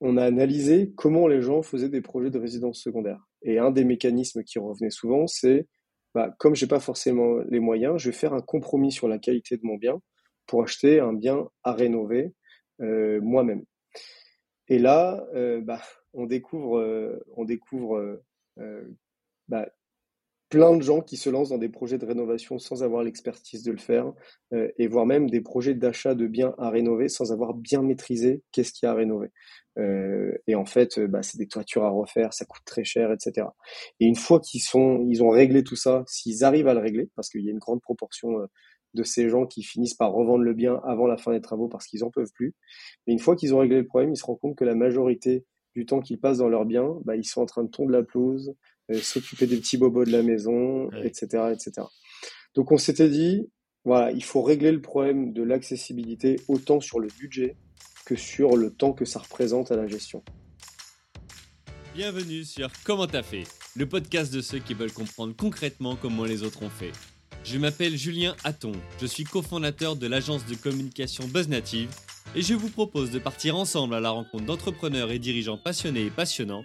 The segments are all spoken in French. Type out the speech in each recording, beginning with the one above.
on a analysé comment les gens faisaient des projets de résidence secondaire. Et un des mécanismes qui revenait souvent, c'est bah, comme j'ai pas forcément les moyens, je vais faire un compromis sur la qualité de mon bien pour acheter un bien à rénover euh, moi-même. Et là, euh, bah, on découvre, euh, on découvre bah, plein de gens qui se lancent dans des projets de rénovation sans avoir l'expertise de le faire, euh, et voire même des projets d'achat de biens à rénover sans avoir bien maîtrisé qu'est-ce qu'il y a à rénover. Euh, et en fait, euh, bah, c'est des toitures à refaire, ça coûte très cher, etc. Et une fois qu'ils sont, ils ont réglé tout ça, s'ils arrivent à le régler, parce qu'il y a une grande proportion de ces gens qui finissent par revendre le bien avant la fin des travaux parce qu'ils en peuvent plus. Mais une fois qu'ils ont réglé le problème, ils se rendent compte que la majorité du temps qu'ils passent dans leur bien, bah, ils sont en train de tondre la pelouse, euh, s'occuper des petits bobos de la maison, etc., etc. Donc on s'était dit, voilà, il faut régler le problème de l'accessibilité autant sur le budget que sur le temps que ça représente à la gestion. Bienvenue sur Comment t'as fait, le podcast de ceux qui veulent comprendre concrètement comment les autres ont fait. Je m'appelle Julien Hatton, je suis cofondateur de l'agence de communication BuzzNative et je vous propose de partir ensemble à la rencontre d'entrepreneurs et dirigeants passionnés et passionnants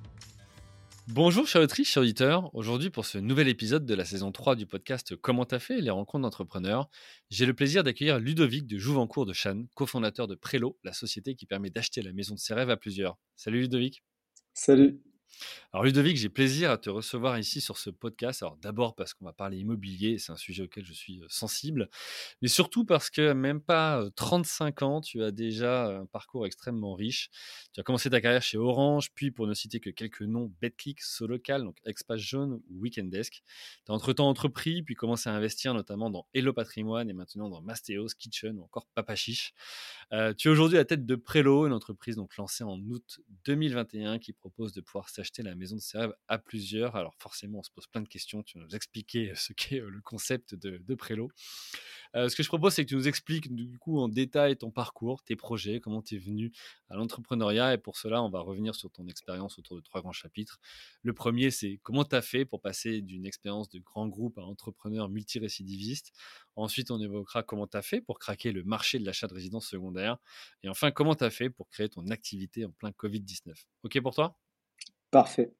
Bonjour chers autrices, chers auditeurs. Aujourd'hui pour ce nouvel épisode de la saison 3 du podcast Comment t'as fait les rencontres d'entrepreneurs, j'ai le plaisir d'accueillir Ludovic de Jouvencourt de Channes, cofondateur de Prélo, la société qui permet d'acheter la maison de ses rêves à plusieurs. Salut Ludovic. Salut. Alors Ludovic, j'ai plaisir à te recevoir ici sur ce podcast. Alors d'abord parce qu'on va parler immobilier, c'est un sujet auquel je suis sensible, mais surtout parce que même pas 35 ans, tu as déjà un parcours extrêmement riche. Tu as commencé ta carrière chez Orange, puis pour ne citer que quelques noms, BetClick, Solocal, donc Expace Jaune ou Weekendesk. Tu as entre-temps entrepris, puis commencé à investir notamment dans Hello Patrimoine et maintenant dans Mastéos, Kitchen ou encore Papa Chiche. tu es aujourd'hui à la tête de Prélo, une entreprise donc lancée en août 2021 qui propose de pouvoir acheter la maison de ses rêves à plusieurs. Alors forcément, on se pose plein de questions. Tu vas nous expliquer ce qu'est le concept de, de Prélo. ce que je propose, c'est que tu nous expliques du coup en détail ton parcours, tes projets, comment tu es venu à l'entrepreneuriat. Et pour cela, on va revenir sur ton expérience autour de trois grands chapitres. Le premier, c'est comment tu as fait pour passer d'une expérience de grand groupe à entrepreneur multirécidiviste. Ensuite, on évoquera comment tu as fait pour craquer le marché de l'achat de résidence secondaire. Et enfin, comment tu as fait pour créer ton activité en plein Covid-19. OK pour toi? Parfait.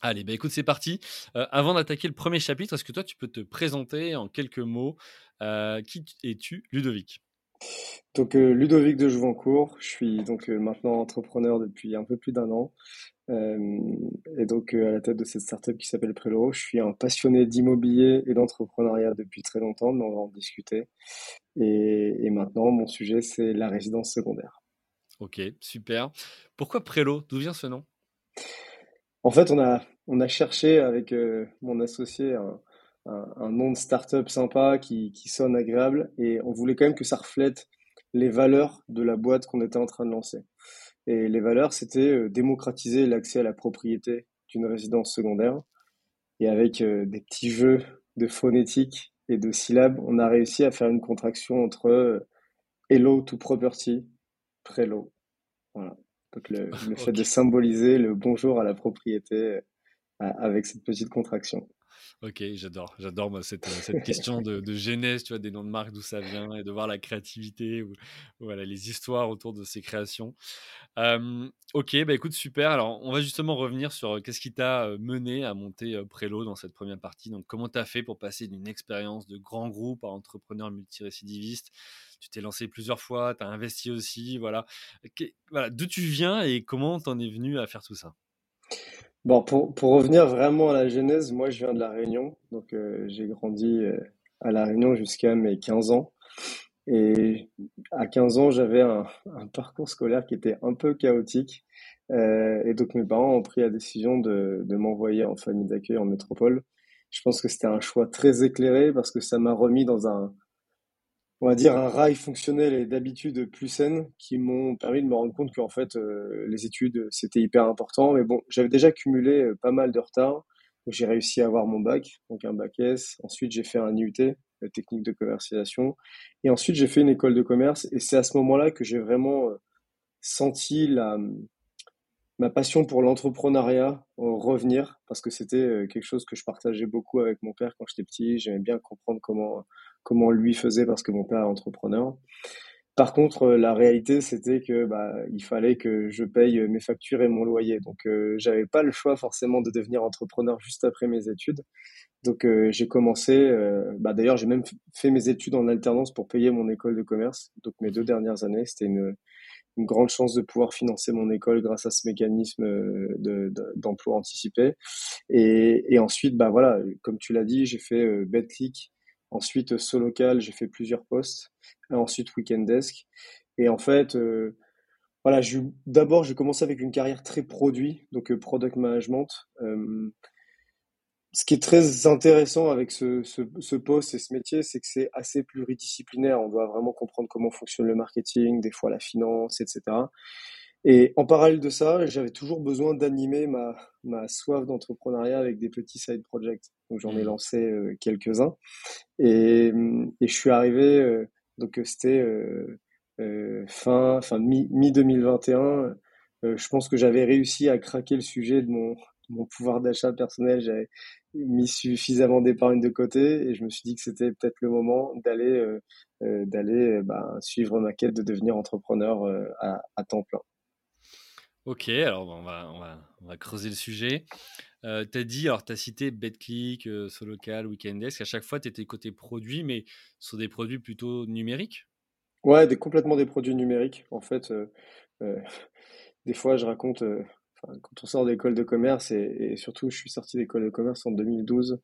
Allez, bah écoute, c'est parti. Euh, avant d'attaquer le premier chapitre, est-ce que toi, tu peux te présenter en quelques mots euh, Qui es-tu, Ludovic? Donc, euh, Ludovic de Jouvencourt, je suis donc maintenant entrepreneur depuis un peu plus d'un an. et donc, à la tête de cette startup qui s'appelle Prélo, je suis un passionné d'immobilier et d'entrepreneuriat depuis très longtemps, mais on va en discuter. Et, et maintenant, mon sujet, c'est la résidence secondaire. Ok, super. Pourquoi Prélo? D'où vient ce nom? En fait, on a, on a cherché avec euh, mon associé un, un, nom de start-up sympa qui, qui sonne agréable et on voulait quand même que ça reflète les valeurs de la boîte qu'on était en train de lancer. Et les valeurs, c'était euh, démocratiser l'accès à la propriété d'une résidence secondaire. Et avec euh, des petits jeux de phonétique et de syllabes, on a réussi à faire une contraction entre hello to property, prélo. Voilà. Donc le, fait de symboliser le bonjour à la propriété euh, avec cette petite contraction. Ok, j'adore, j'adore euh, cette question de, de, genèse, tu vois, des noms de marques, d'où ça vient, et de voir la créativité voilà les histoires autour de ces créations. ok, bah écoute, super. Alors, on va justement revenir sur qu'est-ce qui t'a mené à monter Prélo dans cette première partie. Donc, comment tu as fait pour passer d'une expérience de grand groupe à entrepreneur multirécidiviste? Tu t'es lancé plusieurs fois, tu as investi aussi, voilà. voilà D'où tu viens et comment t'en es venu à faire tout ça? Bon, pour, pour, revenir vraiment à la genèse, moi je viens de La Réunion, donc euh, j'ai grandi euh, à La Réunion jusqu'à mes 15 ans. Et à 15 ans, j'avais un, parcours scolaire qui était un peu chaotique. Euh, et donc mes parents ont pris la décision de, de m'envoyer en famille d'accueil en métropole. Je pense que c'était un choix très éclairé parce que ça m'a remis dans un, on va dire, un rail fonctionnel et d'habitude plus saines qui m'ont permis de me rendre compte qu'en fait, euh, les études, c'était hyper important. Mais bon, j'avais déjà cumulé euh, pas mal de retard. J'ai réussi à avoir mon bac, donc un bac S. Ensuite, j'ai fait un IUT, euh, technique de commercialisation. Et ensuite, j'ai fait une école de commerce. Et c'est à ce moment-là que j'ai vraiment senti la, ma passion pour l'entrepreneuriat revenir parce que c'était quelque chose que je partageais beaucoup avec mon père quand j'étais petit. J'aimais bien comprendre comment comment lui faisait parce que mon père est entrepreneur. Par contre, euh, la réalité, c'était que bah, il fallait que je paye mes factures et mon loyer. Donc, euh, j'avais pas le choix forcément de devenir entrepreneur juste après mes études. Donc, euh, j'ai commencé. Euh, bah, D'ailleurs, j'ai même fait mes études en alternance pour payer mon école de commerce. Donc, mes deux dernières années, c'était une, grande chance de pouvoir financer mon école grâce à ce mécanisme d'emploi de, anticipé. Et, et, ensuite, bah voilà, comme tu l'as dit, j'ai fait euh, Ensuite, Solocal, j'ai fait plusieurs postes. Ensuite, Weekend Desk. Et en fait, euh, d'abord, j'ai commencé avec une carrière très produit, donc euh, product management. Euh, ce qui est très intéressant avec ce, ce poste et ce métier, c'est que c'est assez pluridisciplinaire. On doit vraiment comprendre comment fonctionne le marketing, des fois la finance, etc. Et en parallèle de ça, j'avais toujours besoin d'animer ma, ma soif d'entrepreneuriat avec des petits side projects. Donc j'en ai mmh. lancé euh, quelques-uns. Et, et, je suis arrivé, euh, donc c'était euh, fin, fin mi-2021. je pense que j'avais réussi à craquer le sujet de mon, mon pouvoir d'achat personnel. J'avais mis suffisamment d'épargne de côté et je me suis dit que c'était peut-être le moment d'aller d'aller bah, suivre ma quête de devenir entrepreneur à, à temps plein. Ok, alors on va, on va, on va creuser le sujet. Euh, tu as dit, alors tu as cité BetClick, euh, Solocal, Weekendesk, à chaque fois tu étais côté produit, mais sur des produits plutôt numériques? Ouais, des, complètement des produits numériques. En fait, euh, euh des fois je raconte quand on sort d'école de commerce et, surtout je suis sorti d'école de commerce en 2012,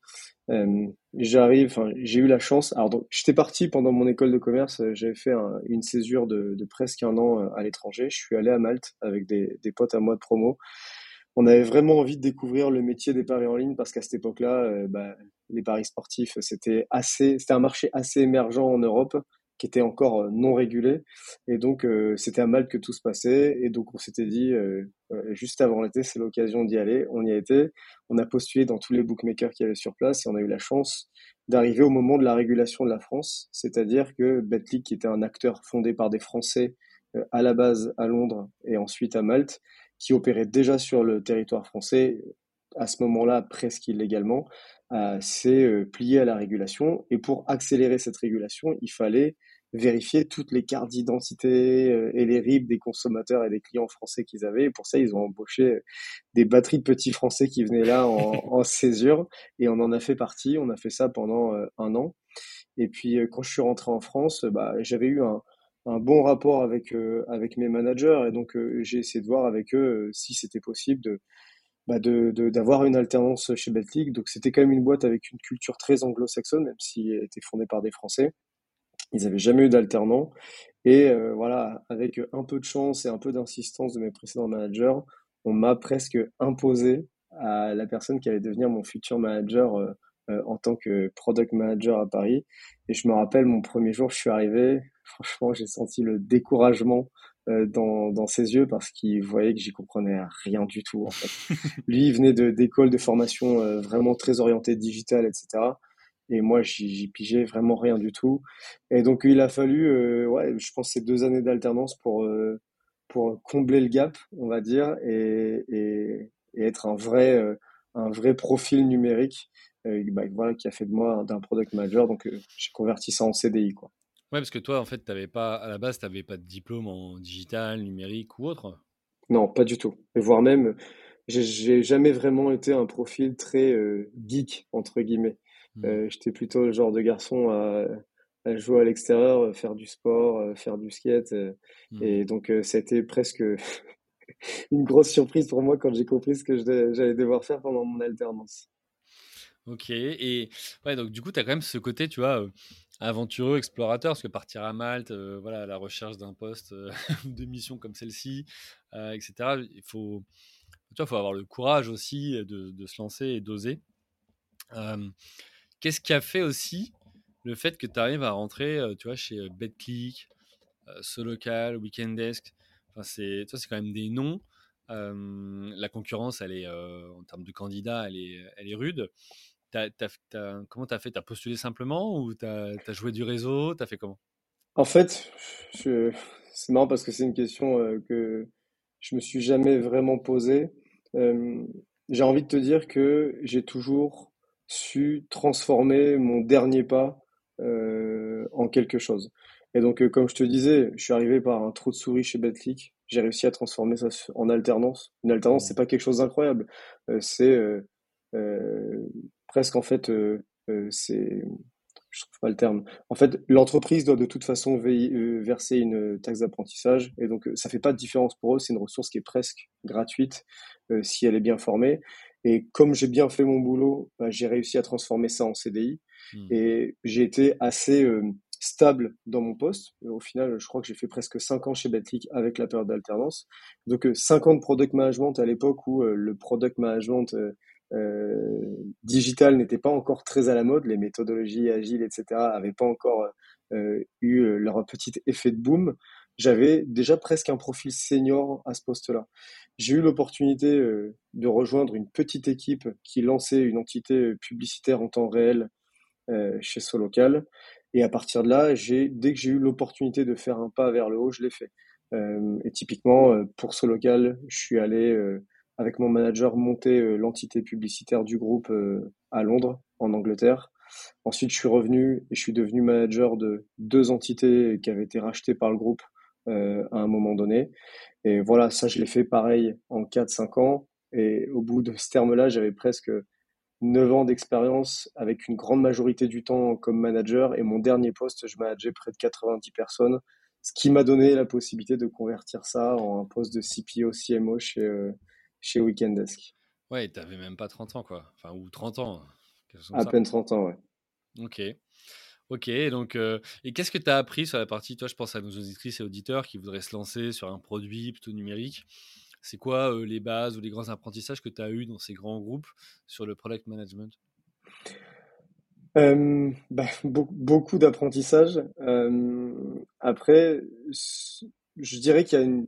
euh, j'arrive, enfin j'ai eu la chance. Alors donc j'étais parti pendant mon école de commerce, euh, j'avais fait une césure de, presque un an euh, à l'étranger. Je suis allé à Malte avec des, des, potes à moi de promo. On avait vraiment envie de découvrir le métier des paris en ligne parce qu'à cette époque-là, bah, les paris sportifs c'était assez, c'était un marché assez émergent en Europe qui était encore euh, non régulé. Et donc, euh, c'était à Malte que tout se passait. Et donc, on s'était dit, euh, juste avant l'été, c'est l'occasion d'y aller. On y a été. On a postulé dans tous les bookmakers qui avaient sur place et on a eu la chance d'arriver au moment de la régulation de la France. C'est-à-dire que Betclic, qui était un acteur fondé par des Français à la base à Londres et ensuite à Malte, qui opérait déjà sur le territoire français, à ce moment-là presque illégalement, euh, s'est plié à la régulation. Et pour accélérer cette régulation, il fallait vérifier toutes les cartes d'identité euh, et les RIB des consommateurs et des clients français qu'ils avaient. Et pour ça, ils ont embauché des batteries de petits Français qui venaient là en, en césure. Et on en a fait partie. On a fait ça pendant euh, un an. Et puis, quand je suis rentré en France, bah, j'avais eu un, un, bon rapport avec, avec mes managers. Et donc, j'ai essayé de voir avec eux si c'était possible de, bah de d'avoir une alternance chez Betclic. Donc c'était quand même une boîte avec une culture très anglo-saxonne, même si elle était fondée par des Français. Ils n'avaient jamais eu d'alternant. Et euh, voilà, avec un peu de chance et un peu d'insistance de mes précédents managers, on m'a presque imposé à la personne qui allait devenir mon futur manager euh, euh, en tant que product manager à Paris. Et je me rappelle mon premier jour, je suis arrivé, franchement, j'ai senti le découragement dans, dans ses yeux parce qu'il voyait que j'y comprenais rien du tout en fait. Lui, il venait de d'écoles de formation euh, vraiment très orientées digital, etc. Et moi, j'y pigeais vraiment rien du tout. Et donc, il a fallu, euh, ouais, je pense, ces deux années d'alternance pour pour combler le gap, on va dire, et, et, et être un vrai un vrai profil numérique, bah, voilà, qui a fait de moi d'un product manager. Donc, j'ai converti ça en CDI, quoi. Ouais, parce que toi, en fait, avais pas, à la base, tu n'avais pas de diplôme en digital, numérique ou autre? Non, pas du tout. Et voire même, j'ai jamais vraiment été un profil très euh, geek, entre guillemets. Mmh. Euh, j'étais plutôt le genre de garçon à, jouer à l'extérieur, euh, faire du sport, faire du skate. Mmh. Et donc, ça a été presque une grosse surprise pour moi quand j'ai compris ce que j'allais devoir faire pendant mon alternance. Ok, et ouais, donc du coup, tu as quand même ce côté, tu vois, aventureux, explorateur, parce que partir à Malte, euh, voilà, à la recherche d'un poste euh, de mission comme celle-ci, euh, etc. Il faut, tu vois, faut avoir le courage aussi de, se lancer et d'oser. Qu'est-ce qui a fait aussi le fait que tu arrives à rentrer, tu vois, chez BetClick, Solocal, Weekendesk, enfin, c'est, c'est quand même des noms. la concurrence, elle est, en termes de candidats, elle est, elle est rude. Comment tu as fait? Tu as postulé simplement ou tu as, joué du réseau? Tu as fait comment? En fait, c'est marrant parce que c'est une question que je me suis jamais vraiment posée. j'ai envie de te dire que j'ai toujours su transformer mon dernier pas euh, en quelque chose. Et donc, comme je te disais, je suis arrivé par un trou de souris chez Betclic. J'ai réussi à transformer ça en alternance. Une alternance, c'est pas quelque chose d'incroyable. Euh, c'est presque en fait, c'est je trouve pas le terme. En fait, l'entreprise doit de toute façon verser une taxe d'apprentissage et donc ça fait pas de différence pour eux. C'est une ressource qui est presque gratuite si elle est bien formée. Et comme j'ai bien fait mon boulot, bah, j'ai réussi à transformer ça en CDI. Hmm. Et j'ai été assez euh, stable dans mon poste. Au final, je crois que j'ai fait presque 5 ans chez Betclic avec la période d'alternance. Donc, 5 euh, ans de product management à l'époque où euh, le product management digital n'était pas encore très à la mode. Les méthodologies agiles, etc., n'avaient pas encore eu leur petit effet de boom j'avais déjà presque un profil senior à ce poste-là. J'ai eu l'opportunité euh, de rejoindre une petite équipe qui lançait une entité euh, publicitaire en temps réel euh, chez Solocal. Et à partir de là, dès que j'ai eu l'opportunité de faire un pas vers le haut, je l'ai fait. et typiquement, pour Solocal, je suis allé avec mon manager monter l'entité publicitaire du groupe à Londres, en Angleterre. Ensuite, je suis revenu et je suis devenu manager de deux entités qui avaient été rachetées par le groupe euh, à un moment donné. Et voilà, ça, je l'ai fait pareil en 4-5 ans. Et au bout de ce terme-là, j'avais presque 9 ans d'expérience avec une grande majorité du temps comme manager. Et mon dernier poste, je manageais près de 90 personnes, ce qui m'a donné la possibilité de convertir ça en un poste de CPO, CMO chez, euh, chez Weekendesk. Ouais, tu n'avais même pas 30 ans, quoi. Enfin, ou 30 ans. À peine 30 ans, ouais. Ok. Ok, donc, euh, et qu'est-ce que tu as appris sur la partie, toi, je pense à nos auditrices et auditeurs qui voudraient se lancer sur un produit plutôt numérique. C'est quoi euh, les bases ou les grands apprentissages que tu as eu dans ces grands groupes sur le product management? Bah, beaucoup, d'apprentissage. après, je dirais qu'il y a une,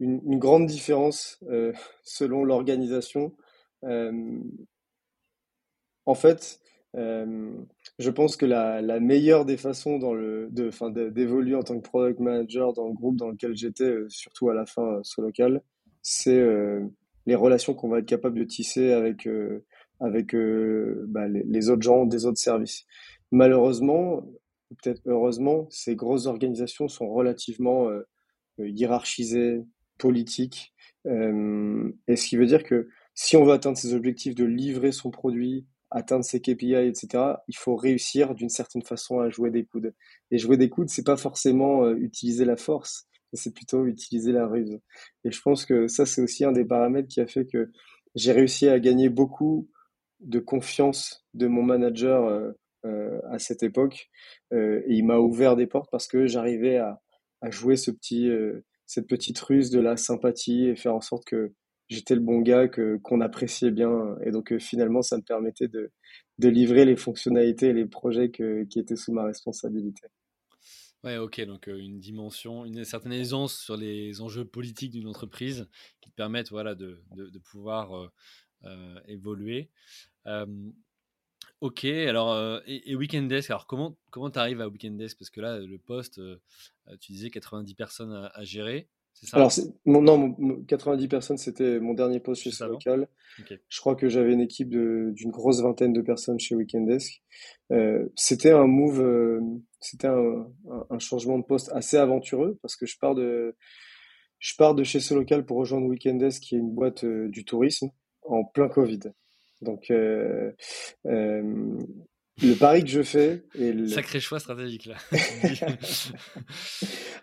une grande différence euh, selon l'organisation. en fait, euh, je pense que la, la, meilleure des façons dans le, de, d'évoluer en tant que product manager dans le groupe dans lequel j'étais, euh, surtout à la fin euh, sur local, c'est les relations qu'on va être capable de tisser avec, avec bah, les, les, autres gens des autres services. Malheureusement, peut-être heureusement, ces grosses organisations sont relativement hiérarchisées, politiques, et ce qui veut dire que si on veut atteindre ses objectifs de livrer son produit atteindre ses KPI, etc., il faut réussir d'une certaine façon à jouer des coudes. Et jouer des coudes, c'est pas forcément euh, utiliser la force, c'est plutôt utiliser la ruse. Et je pense que ça, c'est aussi un des paramètres qui a fait que j'ai réussi à gagner beaucoup de confiance de mon manager euh, euh, à cette époque. et il m'a ouvert des portes parce que j'arrivais à, à, jouer ce petit, cette petite ruse de la sympathie et faire en sorte que j'étais le bon gars qu'on appréciait bien et donc euh, finalement ça me permettait de, livrer les fonctionnalités et les projets qui étaient sous ma responsabilité. Ouais, ok, donc euh, une dimension, une certaine aisance sur les enjeux politiques d'une entreprise qui te permettent voilà, de pouvoir euh, évoluer. Ok, alors, et, et, Weekend Desk, alors comment tu arrives à Weekend Desk? Parce que là, le poste, tu disais 90 personnes à, à gérer. Alors, mon, non, 90 personnes, c'était mon dernier poste chez ce local. Je crois que j'avais une équipe d'une grosse vingtaine de personnes chez Weekendesk. Euh, c'était un move, euh, c'était un, un, changement de poste assez aventureux parce que je pars de, je pars de chez ce local pour rejoindre Weekendesk, qui est une boîte euh, du tourisme, en plein Covid. Donc, euh, euh, le pari que je fais. Et le... Sacré choix stratégique là.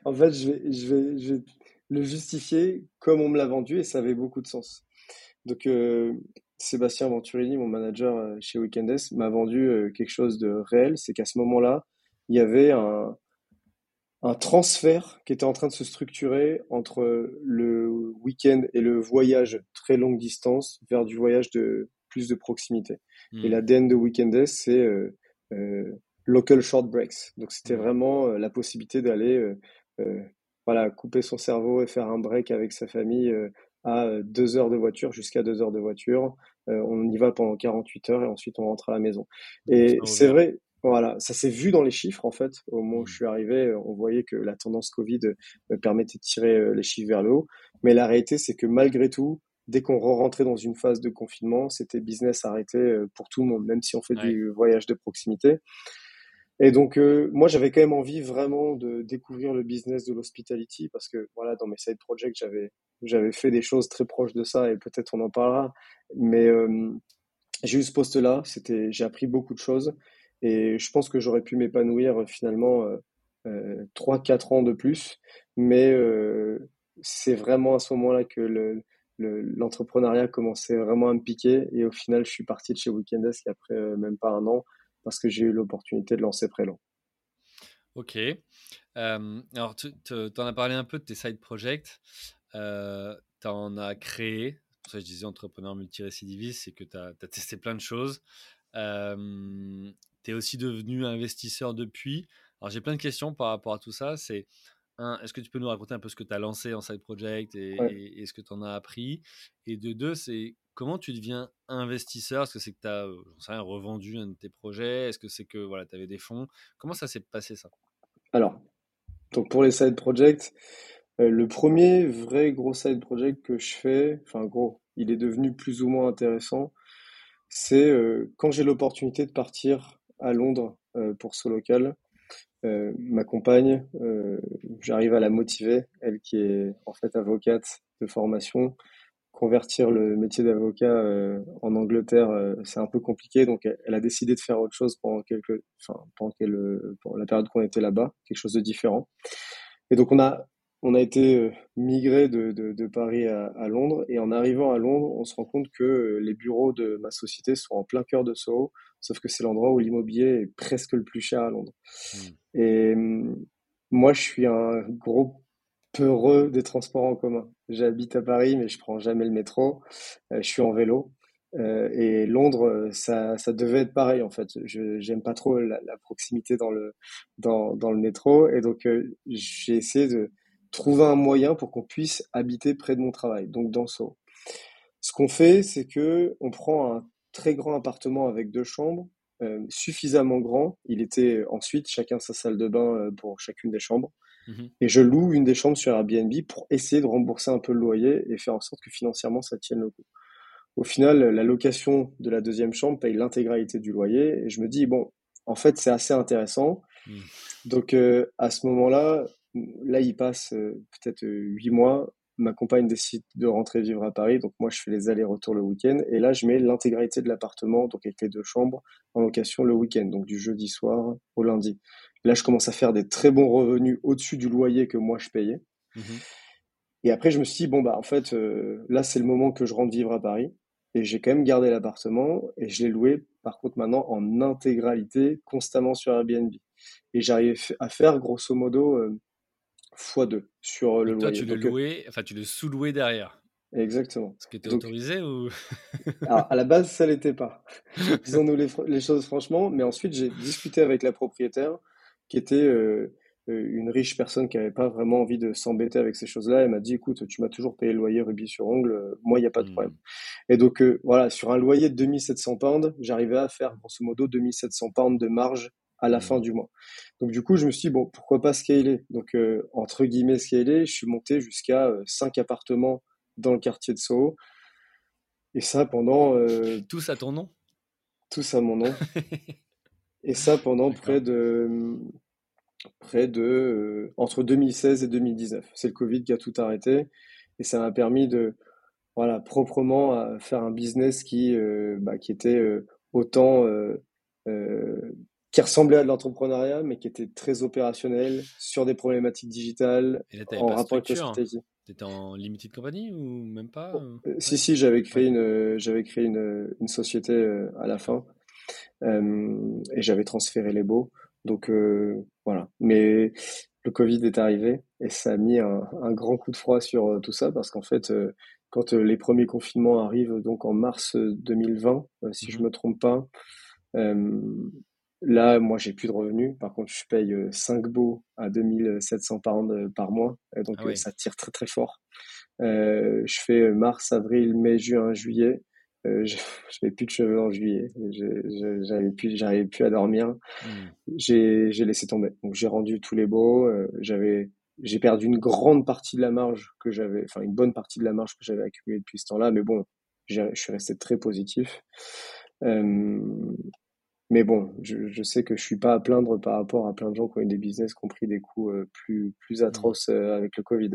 en fait, je vais, je vais, je vais le justifier comme on me l'a vendu et ça avait beaucoup de sens. Donc, euh, Sébastien Venturini, mon manager chez Weekendes, m'a vendu quelque chose de réel. C'est qu'à ce moment-là, il y avait un, un transfert qui était en train de se structurer entre le week-end et le voyage très longue distance vers du voyage de plus de proximité. Et hmm. l'ADN de Weekendes, c'est local short breaks. Donc c'était Mmh. vraiment la possibilité d'aller voilà, couper son cerveau et faire un break avec sa famille à deux heures de voiture, jusqu'à deux heures de voiture. on y va pendant 48 heures et ensuite on rentre à la maison. Et c'est vrai, voilà, ça s'est vu dans les chiffres en fait. Au moment où je mmh. suis arrivé, on voyait que la tendance Covid permettait de tirer les chiffres vers le haut. Mais la réalité, c'est que malgré tout, dès qu'on rentrait dans une phase de confinement, c'était business arrêté pour tout le monde, même si on fait du voyage de proximité. Et donc, moi, j'avais quand même envie vraiment de découvrir le business de l'hospitality parce que, voilà, dans mes side projects, j'avais, j'avais fait des choses très proches de ça et peut-être on en parlera. Mais j'ai eu ce poste-là, c'était, j'ai appris beaucoup de choses et je pense que j'aurais pu m'épanouir finalement euh, quatre ans de plus. Mais c'est vraiment à ce moment-là que le, l'entrepreneuriat commençait vraiment à me piquer et au final, je suis parti de chez Weekendesk après même pas un an parce que j'ai eu l'opportunité de lancer Prélan. Ok. alors, tu en as parlé un peu de tes side projects. Euh, tu en as créé. Pour ça, je disais entrepreneur multirécidiviste, c'est que tu as, testé plein de choses. Euh, tu es aussi devenu investisseur depuis. Alors, j'ai plein de questions par rapport à tout ça. C'est un, est-ce que tu peux nous raconter un peu ce que tu as lancé en side project et, ce que tu en as appris? Et de deux, c'est comment tu deviens investisseur? Est-ce que c'est que tu as sais, revendu un de tes projets? Est-ce que c'est que voilà, tu avais des fonds? Comment ça s'est passé ça? Alors, donc pour les side projects, euh, le premier vrai gros side project que je fais, enfin gros, il est devenu plus ou moins intéressant, c'est euh, quand j'ai l'opportunité de partir à Londres euh, pour ce local. Ma compagne, j'arrive à la motiver, elle qui est en fait avocate de formation, convertir le métier d'avocat euh, en Angleterre, euh, c'est un peu compliqué. Donc, elle, a décidé de faire autre chose pendant quelques, enfin, pendant, la période qu'on était là-bas, quelque chose de différent. Et donc, on a, on a été euh, migré de, de, Paris à, Londres. Et en arrivant à Londres, on se rend compte que les bureaux de ma société sont en plein cœur de Soho, sauf que c'est l'endroit où l'immobilier est presque le plus cher à Londres. Hmm. Et hum, moi, je suis un gros peureux des transports en commun. J'habite à Paris, mais je prends jamais le métro. Euh, je suis en vélo. Euh, et Londres, ça, ça devait être pareil en fait. Je j'aime pas trop la, proximité dans le dans, dans le métro, et donc euh, j'ai essayé de trouver un moyen pour qu'on puisse habiter près de mon travail, donc dans Sceaux. Ce qu'on fait, c'est que on prend un très grand appartement avec deux chambres, suffisamment grand. Il était ensuite chacun sa salle de bain pour chacune des chambres. Mhm. Et je loue une des chambres sur Airbnb pour essayer de rembourser un peu le loyer et faire en sorte que financièrement ça tienne le coup. Au final, la location de la deuxième chambre paye l'intégralité du loyer et je me dis, bon, en fait, c'est assez intéressant. Mhm. Donc, euh, à ce moment-là, là, il passe euh, peut-être huit mois. Ma compagne décide de rentrer vivre à Paris, donc moi je fais les allers-retours le week-end. Et là, je mets l'intégralité de l'appartement, donc avec les deux chambres, en location le week-end, donc du jeudi soir au lundi. Là, je commence à faire des très bons revenus au-dessus du loyer que moi je payais. Mmh et après, je me suis dit, bon, bah, en fait, euh, là, c'est le moment que je rentre vivre à Paris. Et j'ai quand même gardé l'appartement et je l'ai loué, par contre, maintenant en intégralité, constamment sur Airbnb. Et j'arrive à faire, grosso modo, euh, x2 sur euh, le toi, Tu le louais, enfin, tu le sous-louais derrière. Exactement. Ce qui était autorisé ou Alors, à la base, ça l'était pas. Disons-nous les, les, choses franchement. Mais ensuite, j'ai discuté avec la propriétaire qui était euh, euh, une riche personne qui n'avait pas vraiment envie de s'embêter avec ces choses-là. Elle m'a dit, écoute, tu m'as toujours payé le loyer rubis sur ongle, euh, moi, il n'y a pas de problème. Mmh. Et donc, voilà, sur un loyer de 2700 pounds, j'arrivais à faire, grosso modo, 2700 pounds de marge à la mmh. fin du mois. Donc, du coup, je me suis dit, bon, pourquoi pas scaler? Donc, entre guillemets, scaler, je suis monté jusqu'à 5 appartements dans le quartier de Soho. Et ça pendant... tous à ton nom? Tous à mon nom. Et ça pendant près de près de euh, entre 2016 et 2019. C'est le Covid qui a tout arrêté et ça m'a permis de voilà proprement à faire un business qui euh, bah, qui était euh, autant qui ressemblait à de l'entrepreneuriat mais qui était très opérationnel sur des problématiques digitales en rapport avec l'hospitality. T'étais en limited company ou même pas Si si, j'avais créé une j'avais créé une, une société à la fin euh, et j'avais transféré les baux. Donc euh, voilà. Mais le Covid est arrivé et ça a mis un, grand coup de froid sur euh, tout ça parce qu'en fait, quand les premiers confinements arrivent donc en mars 2020, si je mhm. me trompe pas, Là, moi, j'ai plus de revenus. Par contre, je paye 5 baux à 2700 pounds par mois. donc, ah ça tire très, très fort. je fais mars, avril, mai, juin, juillet. Euh, je n'avais plus de cheveux en juillet. J'avais plus, j'arrivais plus à dormir. Hmm. J'ai laissé tomber. Donc j'ai rendu tous les baux. Euh, j'avais, j'ai perdu une grande partie de la marge que j'avais, enfin une bonne partie de la marge que j'avais accumulée depuis ce temps-là. Mais bon, je suis resté très positif. Euh, mais bon, je, je, sais que je suis pas à plaindre par rapport à plein de gens qui ont eu des business qui ont pris des coups euh, plus plus hmm. atroces avec le Covid.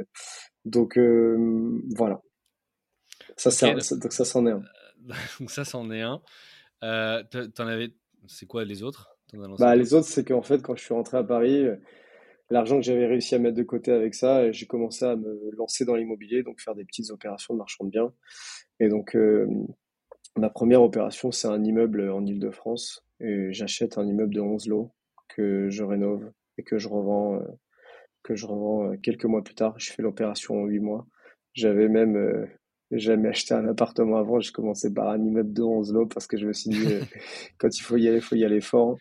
Donc voilà. Ça, okay. ça, donc ça c'en est un. donc ça, c'en est un. Euh, t'en avais, c'est quoi les autres? Bah, Les autres, c'est qu'en fait, quand je suis rentré à Paris, euh, l'argent que j'avais réussi à mettre de côté avec ça, euh, j'ai commencé à me lancer dans l'immobilier, donc faire des petites opérations de marchand de biens. Et donc, ma première opération, c'est un immeuble en Ile-de-France. Et j'achète un immeuble de 11 lots que je rénove et que je revends, que je revends quelques mois plus tard. Je fais l'opération en 8 mois. J'avais même jamais acheté un appartement avant. Je commençais par un immeuble de 11 lots parce que je me suis dit, euh, quand il faut y aller, il faut y aller fort.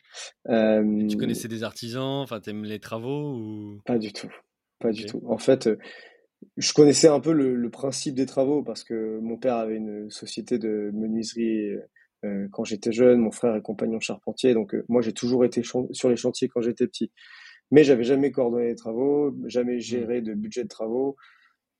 Euh, tu connaissais des artisans? Enfin, t'aimes les travaux ou... Pas du tout. Pas du tout. En fait, euh, je connaissais un peu le, principe des travaux parce que mon père avait une société de menuiserie quand j'étais jeune. Mon frère est compagnon charpentier. Donc, moi, j'ai toujours été sur les chantiers quand j'étais petit. Mais j'avais jamais coordonné les travaux, jamais mmh. géré de budget de travaux.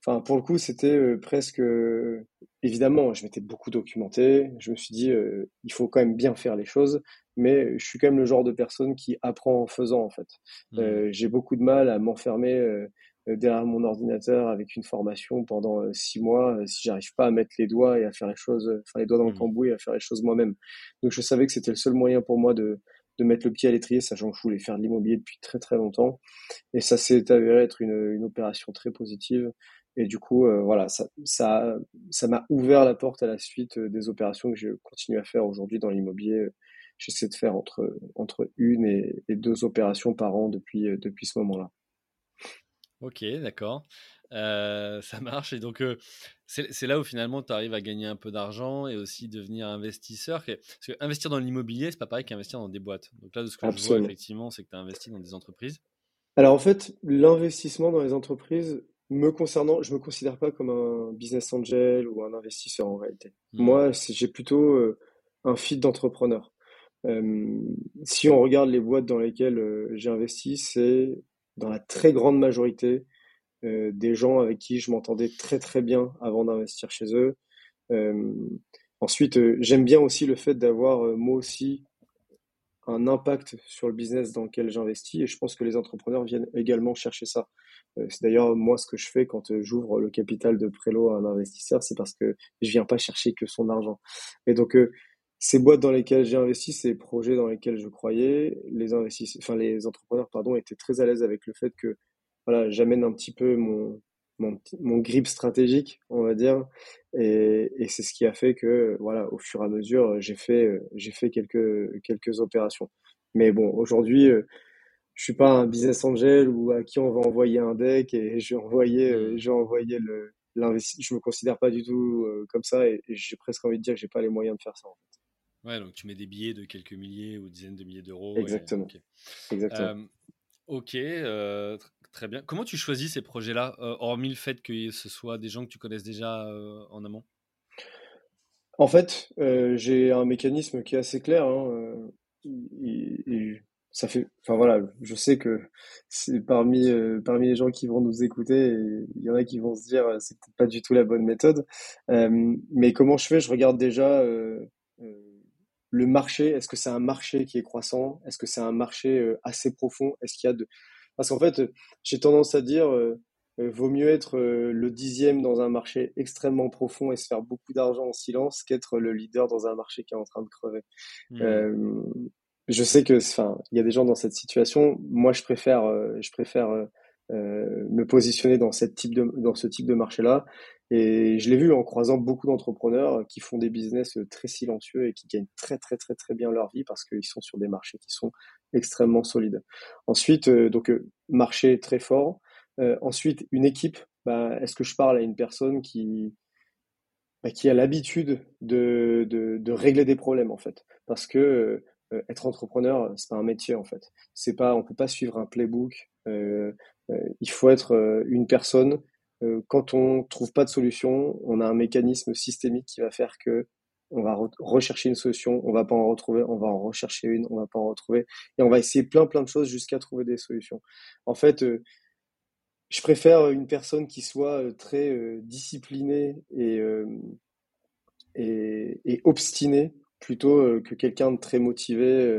Enfin, pour le coup, c'était euh, presque. Euh, évidemment, je m'étais beaucoup documenté. Je me suis dit, euh, il faut quand même bien faire les choses. Mais je suis quand même le genre de personne qui apprend en faisant, en fait. Mmh. j'ai beaucoup de mal à m'enfermer derrière mon ordinateur avec une formation pendant six mois si j'arrive pas à mettre les doigts et à faire les choses, enfin les doigts dans le mmh. cambouis et à faire les choses moi-même. Donc, je savais que c'était le seul moyen pour moi de de mettre le pied à l'étrier, sachant que je voulais faire de l'immobilier depuis très très longtemps. Et ça s'est avéré être une, une opération très positive. Et du coup, euh, voilà, ça, ça, ça m'a ouvert la porte à la suite euh, des opérations que je continue à faire aujourd'hui dans l'immobilier. J'essaie de faire entre, entre une et, deux opérations par an depuis, euh, depuis ce moment-là. Ok, d'accord. ça marche. Et donc, c'est là où finalement tu arrives à gagner un peu d'argent et aussi devenir investisseur. Parce que investir dans l'immobilier, c'est pas pareil qu'investir dans des boîtes. Donc là, de ce que je vois, effectivement, c'est que tu as investi dans des entreprises. Alors en fait, l'investissement dans les entreprises, me concernant, je me considère pas comme un business angel ou un investisseur en réalité. Mmh. Moi, j'ai plutôt euh, un feed d'entrepreneur. Si on regarde les boîtes dans lesquelles j'ai investi, c'est dans la très grande majorité des gens avec qui je m'entendais très très bien avant d'investir chez eux. ensuite, j'aime bien aussi le fait d'avoir moi aussi un impact sur le business dans lequel j'investis et je pense que les entrepreneurs viennent également chercher ça. Euh, c'est d'ailleurs moi ce que je fais quand euh, j'ouvre le capital de Prélo à un investisseur, c'est parce que je viens pas chercher que son argent. Et donc euh, ces boîtes dans lesquelles j'ai investi, ces projets dans lesquels je croyais, les investisseurs, enfin les entrepreneurs pardon étaient très à l'aise avec le fait que voilà j'amène un petit peu mon mon, mon grip stratégique, on va dire, et, et c'est ce qui a fait que voilà au fur et à mesure j'ai fait j'ai fait quelques quelques opérations. Mais bon aujourd'hui je suis pas un business angel ou à qui on va envoyer un deck et je vais envoyer, euh, mmh. je vais envoyer le. Je me considère pas du tout euh, comme ça et, j'ai presque envie de dire que j'ai pas les moyens de faire ça en fait. Ouais, donc tu mets des billets de quelques milliers ou dizaines de milliers d'euros. Exactement. Exactement. Euh, ok, très bien. Comment tu choisis ces projets-là, hormis le fait que ce soit des gens que tu connaisses déjà en amont? En fait, j'ai un mécanisme qui est assez clair. Hein, ça fait, enfin voilà, je sais que c'est parmi parmi les gens qui vont nous écouter, il y en a qui vont se dire c'est peut-être pas du tout la bonne méthode. Mais comment je fais? Je regarde déjà le marché. Est-ce que c'est un marché qui est croissant? Est-ce que c'est un marché assez profond? Est-ce qu'il y a de parce qu'en fait, j'ai tendance à dire vaut mieux être le dixième dans un marché extrêmement profond et se faire beaucoup d'argent en silence qu'être le leader dans un marché qui est en train de crever. Mmh je sais que, enfin, il y a des gens dans cette situation. Moi, je préfère, euh, je préfère euh, euh, me positionner dans ce type de marché-là. Et je l'ai vu en croisant beaucoup d'entrepreneurs qui font des business très silencieux et qui gagnent très très très très bien leur vie parce qu'ils sont sur des marchés qui sont extrêmement solides. Ensuite, donc marché très fort. ensuite, une équipe. Bah, Est-ce que je parle à une personne qui bah, qui a l'habitude de, de, de, régler des problèmes en fait? Parce que être entrepreneur, c'est pas un métier en fait. C'est pas, on peut pas suivre un playbook. Il faut être une personne. quand on trouve pas de solution, on a un mécanisme systémique qui va faire que on va rechercher une solution, on va pas en retrouver, on va en rechercher une, on va pas en retrouver, et on va essayer plein plein de choses jusqu'à trouver des solutions. En fait, je préfère une personne qui soit très disciplinée et, et obstinée plutôt que quelqu'un de très motivé,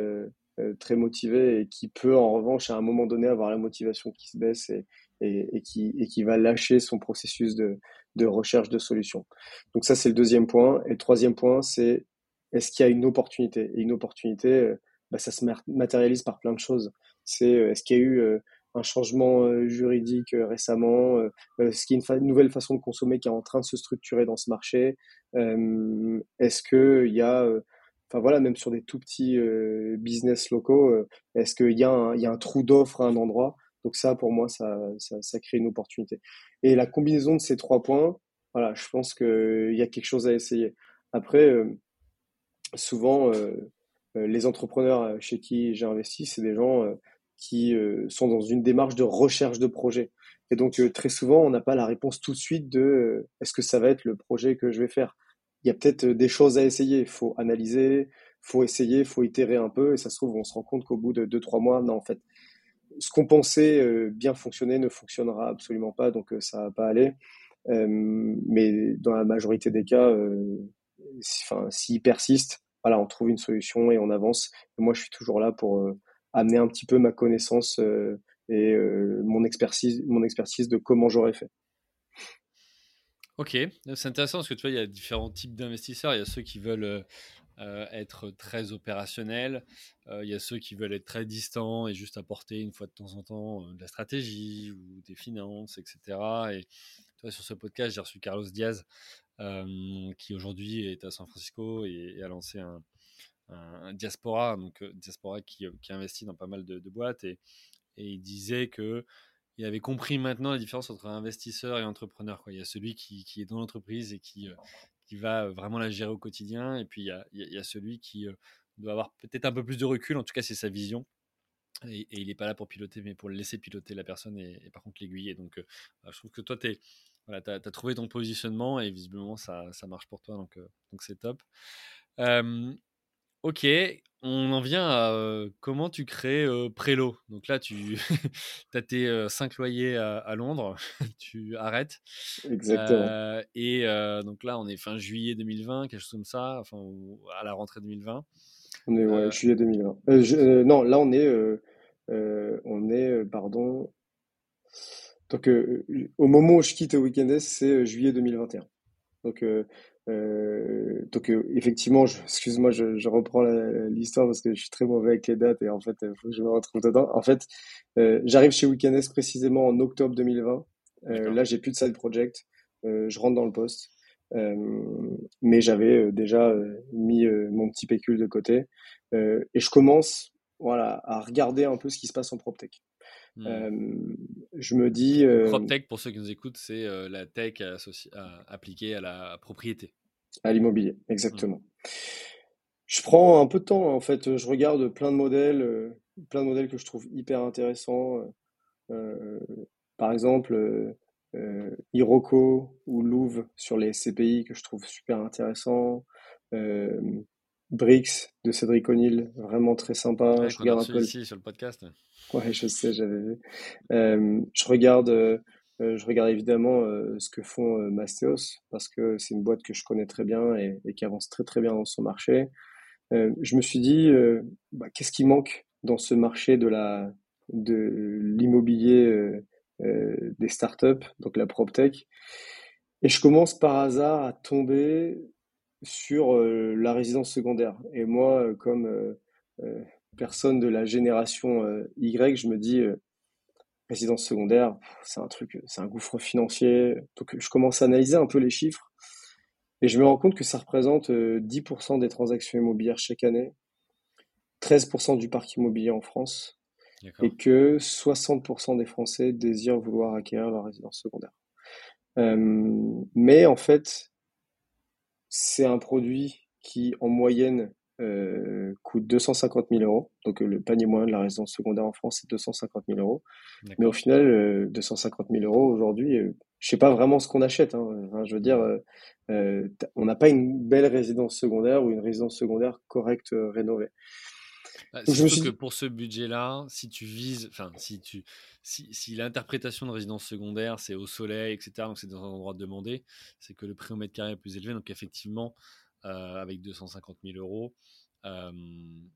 très motivé et qui peut en revanche à un moment donné avoir la motivation qui se baisse et, et, qui, et qui va lâcher son processus de, de recherche de solutions. Donc ça c'est le deuxième point. Et le troisième point c'est est-ce qu'il y a une opportunité? Et une opportunité, bah, ça se matérialise par plein de choses. C'est est-ce qu'il y a eu un changement euh, juridique euh, récemment, euh, ce qui est une, nouvelle façon de consommer qui est en train de se structurer dans ce marché? est-ce qu'il y a, enfin voilà, même sur des tout petits business locaux, est-ce qu'il y, a un, trou d'offre à un endroit? Donc ça, pour moi, ça, crée une opportunité. Et la combinaison de ces trois points, voilà, je pense qu'il y a quelque chose à essayer. Après, souvent, les entrepreneurs chez qui j'ai investi, c'est des gens qui euh, sont dans une démarche de recherche de projet. Et donc euh, très souvent, on n'a pas la réponse tout de suite de euh, est-ce que ça va être le projet que je vais faire? Il y a peut-être des choses à essayer. Il faut analyser, faut essayer, faut itérer un peu. Et ça se trouve, on se rend compte qu'au bout de deux trois mois, non, en fait, ce qu'on pensait bien fonctionner ne fonctionnera absolument pas, donc ça va pas aller. mais dans la majorité des cas, s'il persiste, voilà, on trouve une solution et on avance. Moi, je suis toujours là pour amener un petit peu ma connaissance euh, et euh, mon expertise, mon expertise de comment j'aurais fait. Ok, c'est intéressant parce que tu vois, il y a différents types d'investisseurs. Il y a ceux qui veulent euh, être très opérationnels, il y a ceux qui veulent être très distants et juste apporter une fois de temps en temps de la stratégie ou des finances, etc. Et tu sur ce podcast, j'ai reçu Carlos Diaz, qui aujourd'hui est à San Francisco et a lancé un, diaspora, donc euh, diaspora qui, euh, investit dans pas mal de, boîtes et, il disait que il avait compris maintenant la différence entre investisseur et entrepreneur. Il y a celui qui, est dans l'entreprise et qui, euh, qui va vraiment la gérer au quotidien, et puis il y a, il y a celui qui doit avoir peut-être un peu plus de recul, en tout cas c'est sa vision. Et, il n'est pas là pour piloter, mais pour laisser piloter la personne et, par contre l'aiguiller. Donc bah, je trouve que toi, tu as, trouvé ton positionnement et visiblement ça, ça marche pour toi, donc c'est top. Ok, on en vient à comment tu crées Prélo? Donc là, tu as tes 5 loyers à, Londres, tu arrêtes. Exactement. et donc là, on est fin juillet 2020, quelque chose comme ça, enfin, à la rentrée 2020. On est, ouais, juillet 2020. Euh, non, là, on est, on est, pardon. Donc, au moment où je quitte Weekend c'est juillet 2021. Donc, euh, donc euh, effectivement, excuse-moi, je, je, reprends l'histoire parce que je suis très mauvais avec les dates et en fait, il faut que je me retrouve dedans. En fait, euh, j'arrive chez Weekendest précisément en octobre 2020. Euh, là, j'ai plus de side project. Euh, je rentre dans le poste, mais j'avais déjà mis mon petit pécule de côté et je commence, voilà, à regarder un peu ce qui se passe en PropTech. Mmh. je me dis. PropTech, pour ceux qui nous écoutent, c'est la tech appliquée à la propriété. À l'immobilier, exactement. Je prends un peu de temps, en fait. Je regarde plein de modèles, plein de modèles que je trouve hyper intéressants. par exemple, Iroko ou Louvre sur les CPI que je trouve super intéressant. Brix de Cédric O'Neill, vraiment très sympa. je regarde un peu ici sur le podcast. Ouais, je sais, j'avais vu. Euh, je regarde, euh, je regarde évidemment euh, ce que font Mastéos parce que c'est une boîte que je connais très bien et, qui avance très très bien dans son marché. je me suis dit, bah, qu'est-ce qui manque dans ce marché de la de l'immobilier des startups, donc la PropTech. Et je commence par hasard à tomber sur euh, la résidence secondaire. Et moi, euh, comme euh, personne de la génération Y, je me dis, résidence secondaire, c'est un truc, c'est un gouffre financier. Donc je commence à analyser un peu les chiffres et je me rends compte que ça représente 10% des transactions immobilières chaque année, 13% du parc immobilier en France, et que 60% des Français désirent vouloir acquérir leur résidence secondaire. mais en fait, c'est un produit qui, en moyenne, euh, coûte 250 000 euros. Donc le panier moyen de la résidence secondaire en France, c'est 250 000 euros. Mais au final, 250 000 euros aujourd'hui, je sais pas vraiment ce qu'on achète. Hein. je veux dire, on n'a pas une belle résidence secondaire ou une résidence secondaire correcte rénovée. Bah, je suis que pour ce budget-là, si tu vises, enfin, si tu, si, si l'interprétation de résidence secondaire, c'est au soleil, etc., donc c'est dans un endroit demandé, c'est que le prix au mètre carré est plus élevé. Donc effectivement, euh, avec 250 000 euros, euh,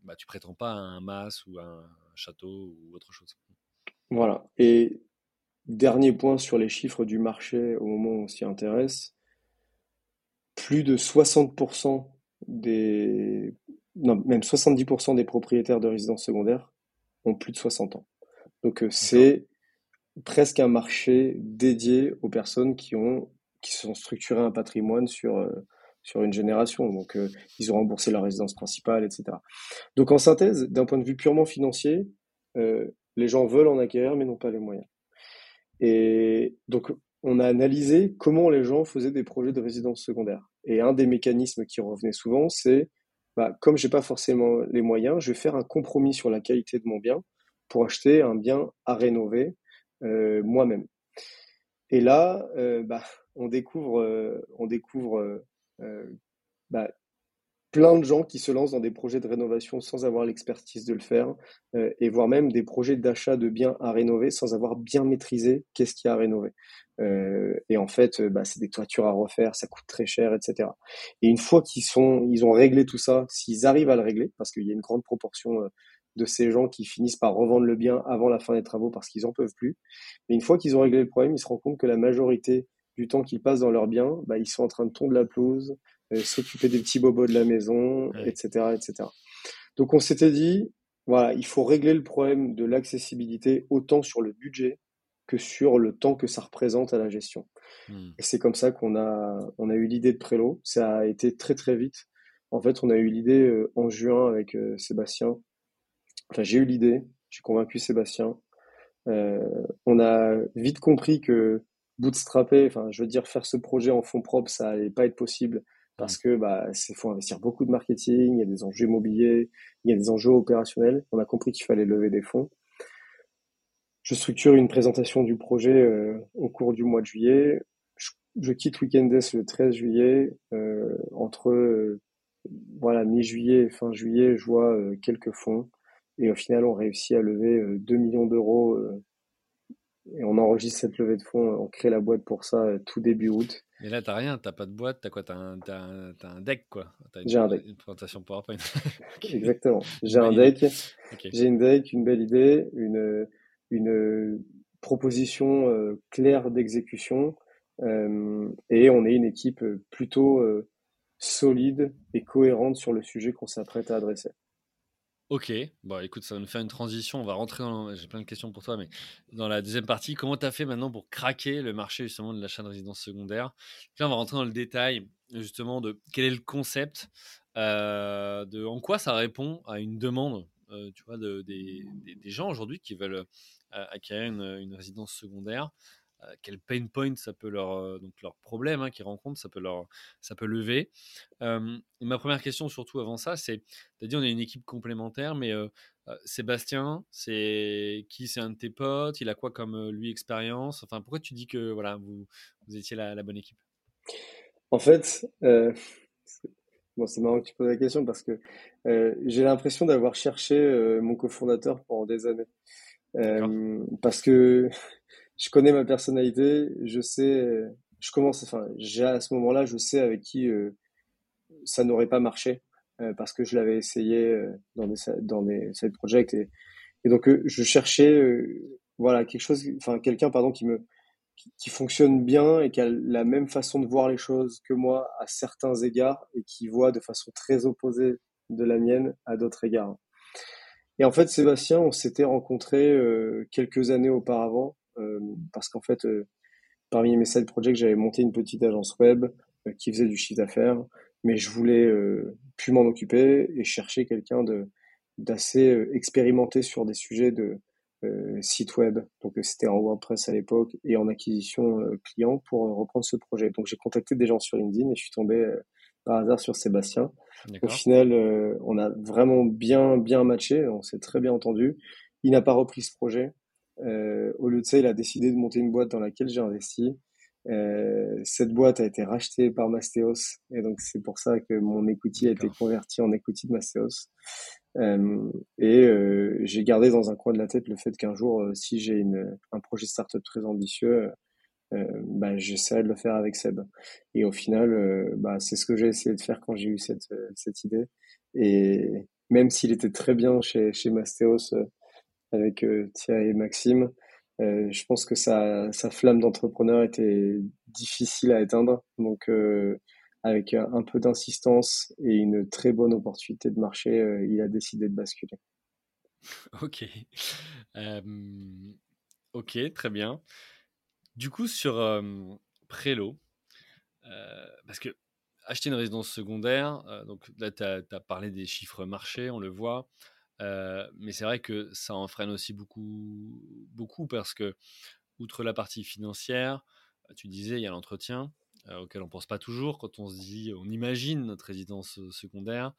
bah, tu prétends pas à un mas ou un château ou autre chose. Voilà. Et dernier point sur les chiffres du marché au moment où on s'y intéresse, plus de 60% des non, même 70% des propriétaires de résidences secondaires ont plus de 60 ans. Donc euh, c'est presque un marché dédié aux personnes qui ont qui sont structurées un patrimoine sur euh, sur une génération. Donc euh, ils ont remboursé leur résidence principale, etc. Donc en synthèse, d'un point de vue purement financier, les gens veulent en acquérir mais n'ont pas les moyens. Et donc on a analysé comment les gens faisaient des projets de résidence secondaire. Et un des mécanismes qui revenait souvent, c'est bah, comme j'ai pas forcément les moyens, je vais faire un compromis sur la qualité de mon bien pour acheter un bien à rénover euh, moi-même. Et là, euh, bah, on découvre, euh, on découvre bah, plein de gens qui se lancent dans des projets de rénovation sans avoir l'expertise de le faire, euh, et voire même des projets d'achat de biens à rénover sans avoir bien maîtrisé qu'est-ce qu'il y a à rénover. Euh, et en fait, euh, bah, c'est des toitures à refaire, ça coûte très cher, etc. Et une fois qu'ils sont, ils ont réglé tout ça, s'ils arrivent à le régler, parce qu'il y a une grande proportion de ces gens qui finissent par revendre le bien avant la fin des travaux parce qu'ils en peuvent plus. Mais une fois qu'ils ont réglé le problème, ils se rendent compte que la majorité du temps qu'ils passent dans leur bien, bah, ils sont en train de tondre la pelouse, euh, s'occuper des petits bobos de la maison, etc., etc. Donc on s'était dit, voilà, il faut régler le problème de l'accessibilité autant sur le budget que sur le temps que ça représente à la gestion. Hmm. Et c'est comme ça qu'on a, on a eu l'idée de Prélo. Ça a été très très vite. En fait, on a eu l'idée euh, en juin avec euh, Sébastien. Enfin, j'ai eu l'idée, j'ai convaincu Sébastien. on a vite compris que bootstrapper, enfin, je veux dire, faire ce projet en fonds propres, ça allait pas être possible parce que bah c'est faut investir beaucoup de marketing, il y a des enjeux immobiliers, il y a des enjeux opérationnels. On a compris qu'il fallait lever des fonds. Je structure une présentation du projet euh, au cours du mois de juillet. Je, quitte Weekendess le 13 juillet. Euh, entre euh, voilà mi-juillet et fin juillet, je vois quelques fonds. Et au final, on réussit à lever 2 millions d'euros et on enregistre cette levée de fonds, on crée la boîte pour ça tout début août. Mais là, t'as rien, t'as pas de boîte, t'as quoi T'as un, un, un, deck, quoi. J'ai un deck. Une présentation PowerPoint. Exactement. J'ai un deck. J'ai une deck, une belle idée, une, une proposition euh, claire d'exécution. Euh, et on est une équipe plutôt euh, solide et cohérente sur le sujet qu'on s'apprête à adresser. Ok, bon écoute, ça va nous faire une transition. On va rentrer dans. J'ai plein de questions pour toi, mais dans la deuxième partie, comment tu as fait maintenant pour craquer le marché justement de l'achat de résidence secondaire Là, on va rentrer dans le détail justement de quel est le concept, euh, de en quoi ça répond à une demande, euh, tu vois, de, des, des, gens aujourd'hui qui veulent euh, acquérir une, une, résidence secondaire. Euh, quel pain point ça peut leur euh, donc leur problème hein, qu'ils rencontrent ça peut leur ça peut lever. Ma première question surtout avant ça c'est tu as dit on est une équipe complémentaire mais euh, Sébastien c'est qui? C'est un de tes potes? Il a quoi comme lui expérience? Enfin pourquoi tu dis que voilà vous, vous étiez la, la bonne équipe? En fait bon c'est marrant que tu poses la question parce que j'ai l'impression d'avoir cherché mon cofondateur pendant des années. Parce que je connais ma personnalité, je sais, je commence, enfin, à ce moment-là, je sais avec qui euh, ça n'aurait pas marché euh, parce que je l'avais essayé euh, dans des dans des side projects et, et donc je cherchais, voilà, quelque chose, enfin, quelqu'un, pardon, qui me qui, fonctionne bien et qui a la même façon de voir les choses que moi à certains égards et qui voit de façon très opposée de la mienne à d'autres égards. Et en fait, Sébastien, on s'était rencontrés quelques années auparavant euh, parce qu'en fait, euh, parmi mes side projects, j'avais monté une petite agence web euh, qui faisait du chiffre d'affaires, mais je voulais plus m'en occuper et chercher quelqu'un de d'assez expérimenté sur des sujets de site web. Donc c'était en WordPress à l'époque et en acquisition client pour reprendre ce projet. Donc j'ai contacté des gens sur LinkedIn et je suis tombé par hasard sur Sébastien. Au final, on a vraiment bien, bien matché, on s'est très bien entendu. Il n'a pas repris ce projet. Au lieu de ça, il a décidé de monter une boîte dans laquelle j'ai investi. Euh, cette boîte a été rachetée par Mastéos et donc c'est pour ça que mon equity a été converti en equity de Mastéos. Euh, et euh, j'ai gardé dans un coin de la tête le fait qu'un jour, euh, si j'ai une, un projet startup très ambitieux, euh, bah, j'essaierai de le faire avec Seb. Et au final, bah, c'est ce que j'ai essayé de faire quand j'ai eu cette, cette idée. Et même s'il était très bien chez, chez Mastéos avec Thierry et Maxime, euh, je pense que sa, flamme d'entrepreneur était difficile à éteindre. Donc, euh, avec un peu d'insistance et une très bonne opportunité de marché, euh, il a décidé de basculer. Ok. ok, très bien. Du coup, sur Prélo, parce que acheter une résidence secondaire, donc là, tu as, parlé des chiffres marchés, on le voit. Euh, mais c'est vrai que ça en freine aussi beaucoup, beaucoup parce que, outre la partie financière, euh, tu disais, il y a l'entretien euh, auquel on pense pas toujours quand on se dit, on imagine notre résidence secondaire.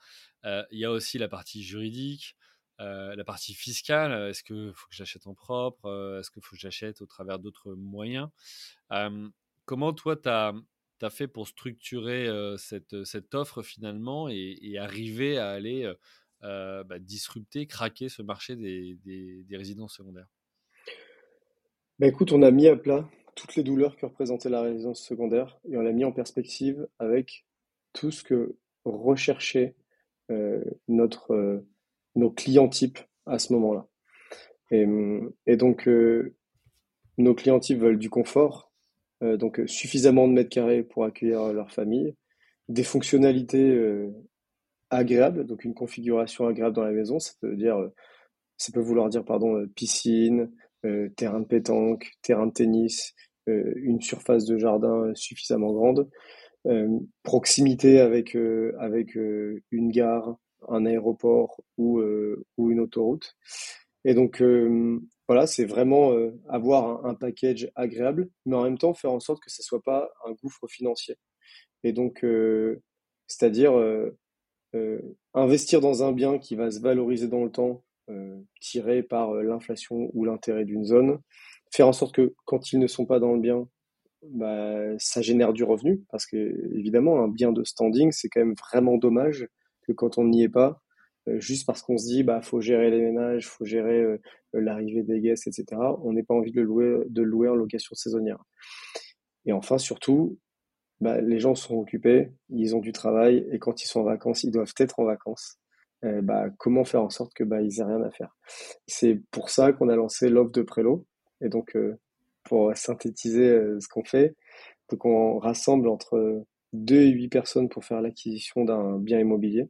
il y a aussi la partie juridique, la partie fiscale. Est-ce qu'il faut que j'achète en propre Est-ce qu'il faut que j'achète au travers d'autres moyens? Comment toi, tu as, fait pour structurer cette, offre finalement et, arriver à aller euh, bah, disrupter, craquer ce marché des, des, résidences secondaires? Bah écoute, on a mis à plat toutes les douleurs que représentait la résidence secondaire et on l'a mis en perspective avec tout ce que recherchait euh, notre, euh, nos clients types à ce moment-là. Et, et, donc, nos clients types veulent du confort, donc suffisamment de mètres carrés pour accueillir leur famille, des fonctionnalités agréable, donc une configuration agréable dans la maison, ça peut dire, euh, ça peut vouloir dire pardon, euh, piscine, euh, terrain de pétanque, terrain de tennis, une surface de jardin suffisamment grande, proximité avec avec une gare, un aéroport ou ou une autoroute. Et donc voilà, c'est vraiment avoir un, package agréable, mais en même temps faire en sorte que ce soit pas un gouffre financier. Et donc, c'est-à-dire euh, investir dans un bien qui va se valoriser dans le temps, euh, tiré par euh, l'inflation ou l'intérêt d'une zone, faire en sorte que quand ils ne sont pas dans le bien, bah, ça génère du revenu, parce que évidemment, un bien de standing, c'est quand même vraiment dommage que quand on n'y est pas, juste parce qu'on se dit, bah, faut gérer les ménages, faut gérer l'arrivée des guests, etc. On n'est pas envie de louer, de le louer en location saisonnière. Et enfin, surtout, bah, les gens sont occupés, ils ont du travail, et quand ils sont en vacances, ils doivent être en vacances. Euh, bah, comment faire en sorte que bah, ils aient rien à faire? C'est pour ça qu'on a lancé l'offre de prélo. Et donc, euh, pour synthétiser euh, ce qu'on fait, donc on rassemble entre 2 et 8 personnes pour faire l'acquisition d'un bien immobilier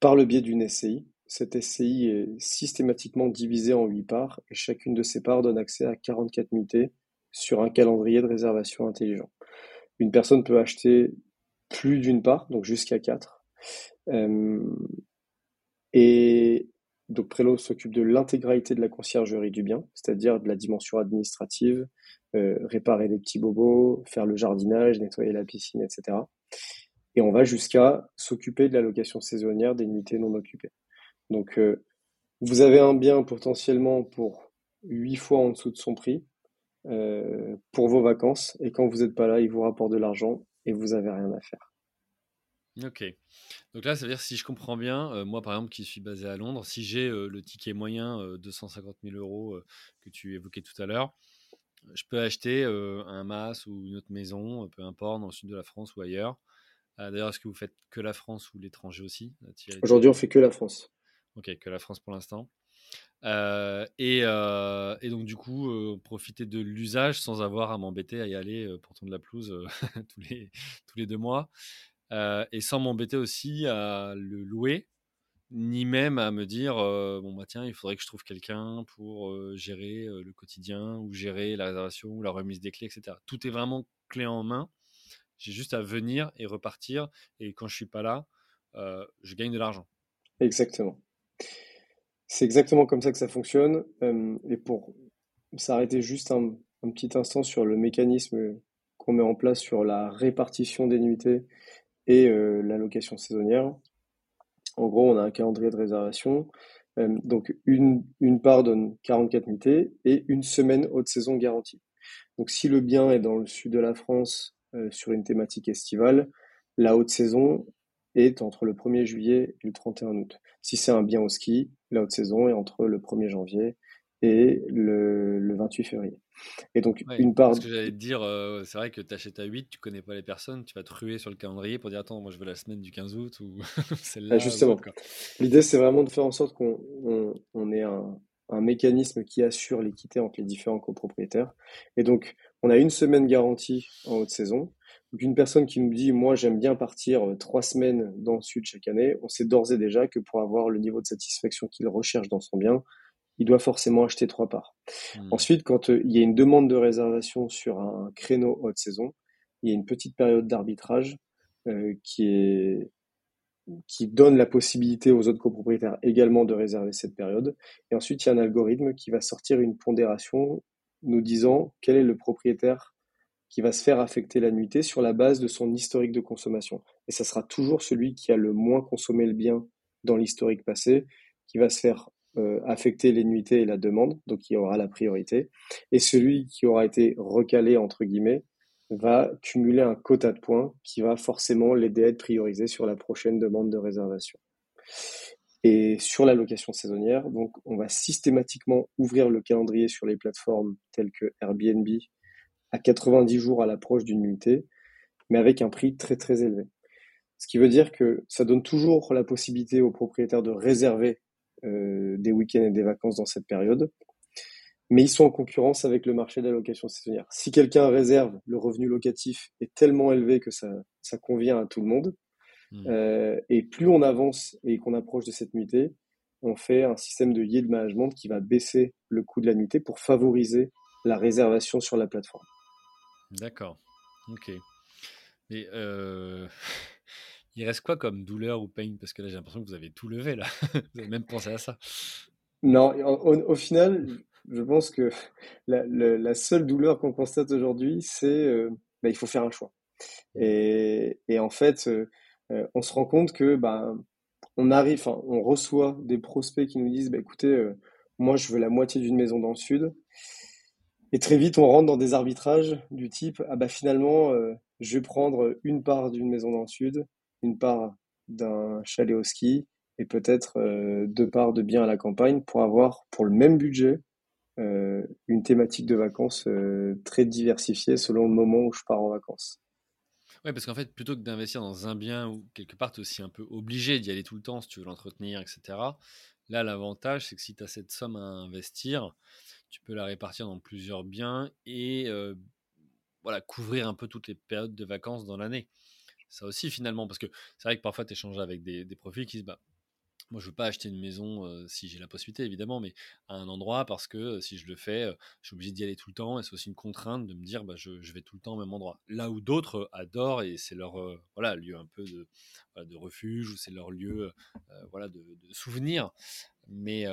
par le biais d'une SCI. Cette SCI est systématiquement divisée en 8 parts et chacune de ces parts donne accès à 44 nuitées sur un calendrier de réservation intelligent. Une personne peut acheter plus d'une part, donc jusqu'à quatre. Euh, et donc Prélo s'occupe de l'intégralité de la conciergerie du bien, c'est-à-dire de la dimension administrative, euh, réparer les petits bobos, faire le jardinage, nettoyer la piscine, etc. Et on va jusqu'à s'occuper de la location saisonnière des unités non occupées. Donc euh, vous avez un bien potentiellement pour huit fois en dessous de son prix, euh, pour vos vacances. Et quand vous n'êtes pas là, il vous rapporte de l'argent et vous n'avez rien à faire. Ok. Donc là, ça veut dire, si je comprends bien, euh, moi par exemple qui suis basé à Londres, si j'ai euh, le ticket moyen 250 000 euros que tu évoquais tout à l'heure, je peux acheter un MAS ou une autre maison, peu importe, dans le sud de la France ou ailleurs. D'ailleurs, est-ce que vous faites que la France ou l'étranger aussi Aujourd'hui, on fait que la France. Ok, que la France pour l'instant. Et, donc, du coup, profiter de l'usage sans avoir à m'embêter à y aller pour de la pelouse tous, les, tous les deux mois. et sans m'embêter aussi à le louer, ni même à me dire bon, bah tiens, il faudrait que je trouve quelqu'un pour gérer le quotidien ou gérer la réservation ou la remise des clés, etc. Tout est vraiment clé en main. J'ai juste à venir et repartir. Et quand je suis pas là, je gagne de l'argent. Exactement. C'est exactement comme ça que ça fonctionne. Euh, et pour s'arrêter juste un, petit instant sur le mécanisme qu'on met en place sur la répartition des nuitées et la location saisonnière. En gros, on a un calendrier de réservation. donc, une, une part donne 44 nuitées et une semaine haute saison garantie. Donc, si le bien est dans le sud de la France sur une thématique estivale, la haute saison est entre le 1er juillet et le 31 août. Si c'est un bien au ski, la haute saison est entre le 1er janvier et le, 28 février. Et donc, une part. Ce que j'allais te dire, euh, c'est vrai que tu achètes à 8, tu connais pas les personnes, tu vas te ruer sur le calendrier pour dire Attends, moi je veux la semaine du 15 août ou celle-là. Ah, justement. L'idée, c'est vraiment de faire en sorte qu'on on, ait un, un, mécanisme qui assure l'équité entre les différents copropriétaires. Et donc, on a une semaine garantie en haute saison. Donc, une personne qui nous dit Moi, j'aime bien partir euh, trois semaines dans le sud chaque année, on sait d'ores et déjà que pour avoir le niveau de satisfaction qu'il recherche dans son bien, il doit forcément acheter trois parts. Hmm. Ensuite, quand euh, il y a une demande de réservation sur un créneau haute saison, il y a une petite période d'arbitrage euh, qui est qui donne la possibilité aux autres copropriétaires également de réserver cette période. Et ensuite, il y a un algorithme qui va sortir une pondération nous disant quel est le propriétaire qui va se faire affecter la nuitée sur la base de son historique de consommation. Et ça sera toujours celui qui a le moins consommé le bien dans l'historique passé qui va se faire euh, affecter les nuitées et la demande, donc il aura la priorité. Et celui qui aura été recalé, entre guillemets, va cumuler un quota de points qui va forcément l'aider à être priorisé sur la prochaine demande de réservation. Et sur la location saisonnière, donc on va systématiquement ouvrir le calendrier sur les plateformes telles que Airbnb à 90 jours à l'approche d'une nuitée, mais avec un prix très très élevé. Ce qui veut dire que ça donne toujours la possibilité aux propriétaires de réserver euh, des week-ends et des vacances dans cette période. Mais ils sont en concurrence avec le marché de la location saisonnière. Si quelqu'un réserve, le revenu locatif est tellement élevé que ça, ça convient à tout le monde. Hmm. Euh, et plus on avance et qu'on approche de cette nuitée, on fait un système de yield management qui va baisser le coût de la nuitée pour favoriser la réservation sur la plateforme. D'accord. Ok. Mais euh, Il reste quoi comme douleur ou pain? Parce que là, j'ai l'impression que vous avez tout levé, là. vous avez même pensé à ça. Non, au, final, je pense que la, seule douleur qu'on constate aujourd'hui, c'est euh, bah, il faut faire un choix. Et, en fait, euh, euh, on se rend compte que bah, on arrive, on reçoit des prospects qui nous disent bah, écoutez, moi, je veux la moitié d'une maison dans le sud. Et très vite, on rentre dans des arbitrages du type ah bah finalement, je vais prendre une part d'une maison dans le sud, une part d'un chalet au ski et peut-être euh, deux parts de biens à la campagne pour avoir, pour le même budget, euh, une thématique de vacances euh, très diversifiée selon le moment où je pars en vacances. Oui, parce qu'en fait, plutôt que d'investir dans un bien où quelque part tu es aussi un peu obligé d'y aller tout le temps si tu veux l'entretenir, etc. Là, l'avantage, c'est que si tu as cette somme à investir, tu peux la répartir dans plusieurs biens et voilà, couvrir un peu toutes les périodes de vacances dans l'année ça aussi finalement, parce que c'est vrai que parfois tu échanges avec des, profils qui disent bah, moi je veux pas acheter une maison si j'ai la possibilité évidemment, mais à un endroit parce que si je le fais, je suis obligé d'y aller tout le temps et c'est aussi une contrainte de me dire bah, je, vais tout le temps au même endroit. Là où d'autres adorent et c'est leur voilà lieu un peu de, de refuge ou c'est leur lieu voilà de, de, souvenir. Mais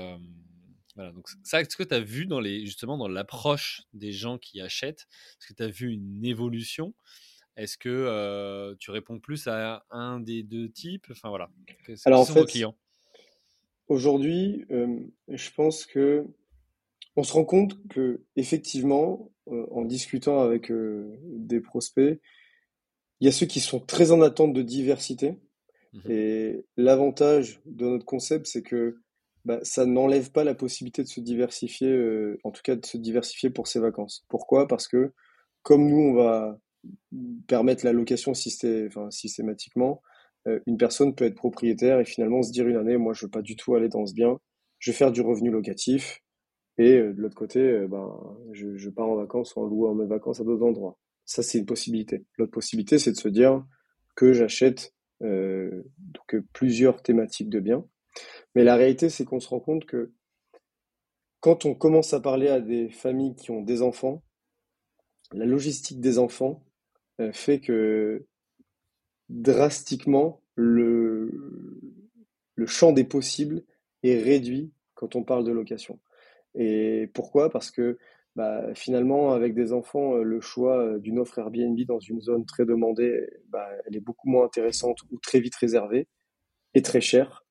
voilà, donc ça, est-ce que tu as vu dans les, justement dans l'approche des gens qui achètent, est-ce que tu as vu une évolution? Est-ce que tu réponds plus à un des deux types? Enfin voilà. Alors en fait, aujourd'hui, je pense que on se rend compte que effectivement, en discutant avec des prospects, il y a ceux qui sont très en attente de diversité. Mmh Et l'avantage de notre concept, c'est que bah, ça n'enlève pas la possibilité de se diversifier, en tout cas de se diversifier pour ses vacances. Pourquoi? Parce que comme nous, on va permettre la location systématiquement, euh, une personne peut être propriétaire et finalement se dire une année, moi je veux pas du tout aller dans ce bien, je vais faire du revenu locatif et euh, de l'autre côté, euh, ben, je, pars en vacances en louant mes vacances à d'autres endroits. Ça, c'est une possibilité. L'autre possibilité, c'est de se dire que j'achète plusieurs thématiques de biens. Mais la réalité, c'est qu'on se rend compte que quand on commence à parler à des familles qui ont des enfants, la logistique des enfants euh, fait que drastiquement le, le champ des possibles est réduit quand on parle de location. Et pourquoi? Parce que bah, finalement, avec des enfants, le choix d'une offre Airbnb dans une zone très demandée, bah, elle est beaucoup moins intéressante ou très vite réservée et très chère.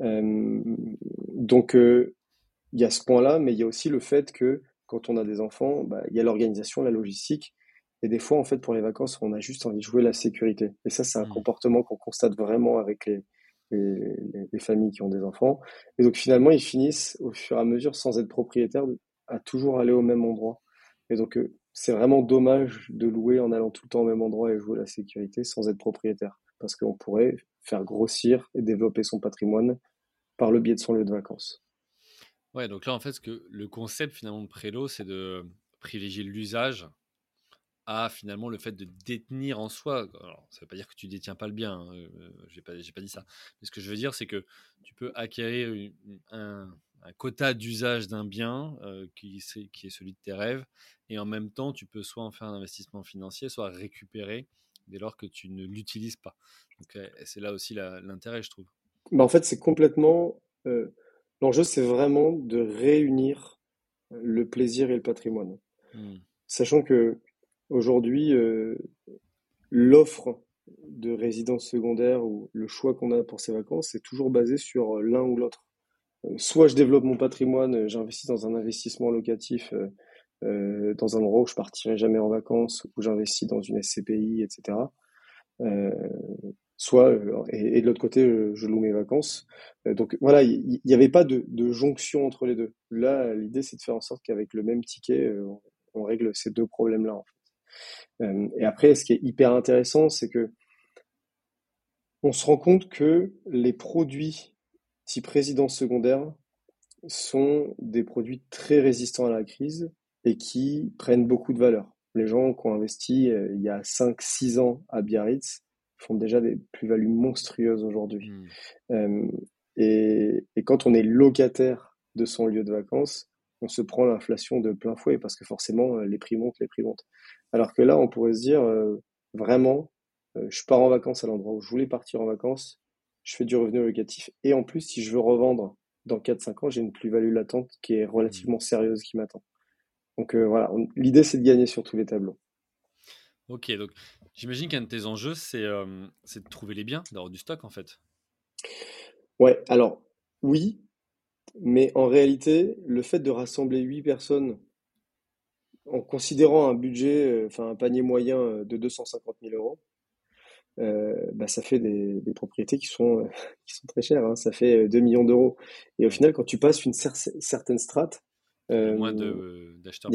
Donc, il y a ce point-là, mais il y a aussi le fait que quand on a des enfants, bah, il y a l'organisation, la logistique. Et des fois, en fait, pour les vacances, on a juste envie de jouer la sécurité. Et ça, c'est un mmh. comportement qu'on constate vraiment avec les, les, familles qui ont des enfants. Et donc, finalement, ils finissent au fur et à mesure, sans être propriétaires, à toujours aller au même endroit. Et donc, euh, c'est vraiment dommage de louer en allant tout le temps au même endroit et jouer la sécurité sans être propriétaire. Parce qu'on pourrait faire grossir et développer son patrimoine par le biais de son lieu de vacances. Ouais, donc là, en fait, ce que le concept finalement de Prélo, c'est de privilégier l'usage à finalement le fait de détenir en soi. Ça ne veut pas dire que tu détiens pas le bien, hein, euh, je n'ai pas, dit ça. Mais ce que je veux dire, c'est que tu peux acquérir un, quota d'usage d'un bien euh, qui est celui de tes rêves, et en même temps, tu peux soit en faire un investissement financier, soit récupérer dès lors que tu ne l'utilises pas. Donc, c'est là aussi l'intérêt, je trouve. Bah en fait, c'est complètement. Euh, L'enjeu, c'est vraiment de réunir le plaisir et le patrimoine. Hmm. Sachant que aujourd'hui, euh, l'offre de résidence secondaire ou le choix qu'on a pour ses vacances, c'est toujours basé sur l'un ou l'autre. Euh, soit je développe mon patrimoine, j'investis dans un investissement locatif euh, dans un endroit où je partirai jamais en vacances, ou j'investis dans une SCPI, etc soit euh, et, de l'autre côté je, loue mes vacances. Euh, donc voilà, il n'y avait pas de, jonction entre les deux. Là, l'idée c'est de faire en sorte qu'avec le même ticket, euh, on, règle ces deux problèmes-là. Et après, ce qui est hyper intéressant, c'est que on se rend compte que les produits type résidence secondaire sont des produits très résistants à la crise et qui prennent beaucoup de valeur. Les gens qui ont investi il y a 5-6 ans à Biarritz, font déjà des plus-values monstrueuses aujourd'hui. Hmm. Euh, et, quand on est locataire de son lieu de vacances, on se prend l'inflation de plein fouet parce que forcément, euh, les prix montent, les prix montent. Alors que là, on pourrait se dire, euh, vraiment, je pars en vacances à l'endroit où je voulais partir en vacances, je fais du revenu locatif. Et en plus, si je veux revendre dans 4-5 ans, j'ai une plus-value latente qui est relativement sérieuse qui m'attend. Donc voilà, l'idée c'est de gagner sur tous les tableaux. Ok, donc J'imagine qu'un de tes enjeux, c'est de trouver les biens, d'avoir du stock en fait. Ouais, alors oui, mais en réalité, le fait de rassembler 8 personnes en considérant un budget, enfin un panier moyen de 250 000 euros, bah, ça fait des, propriétés qui sont, qui sont très chères. Hein. Ça fait 2 millions d'euros. Et au final, quand tu passes une certaine strate, il y a moins d'acheteurs.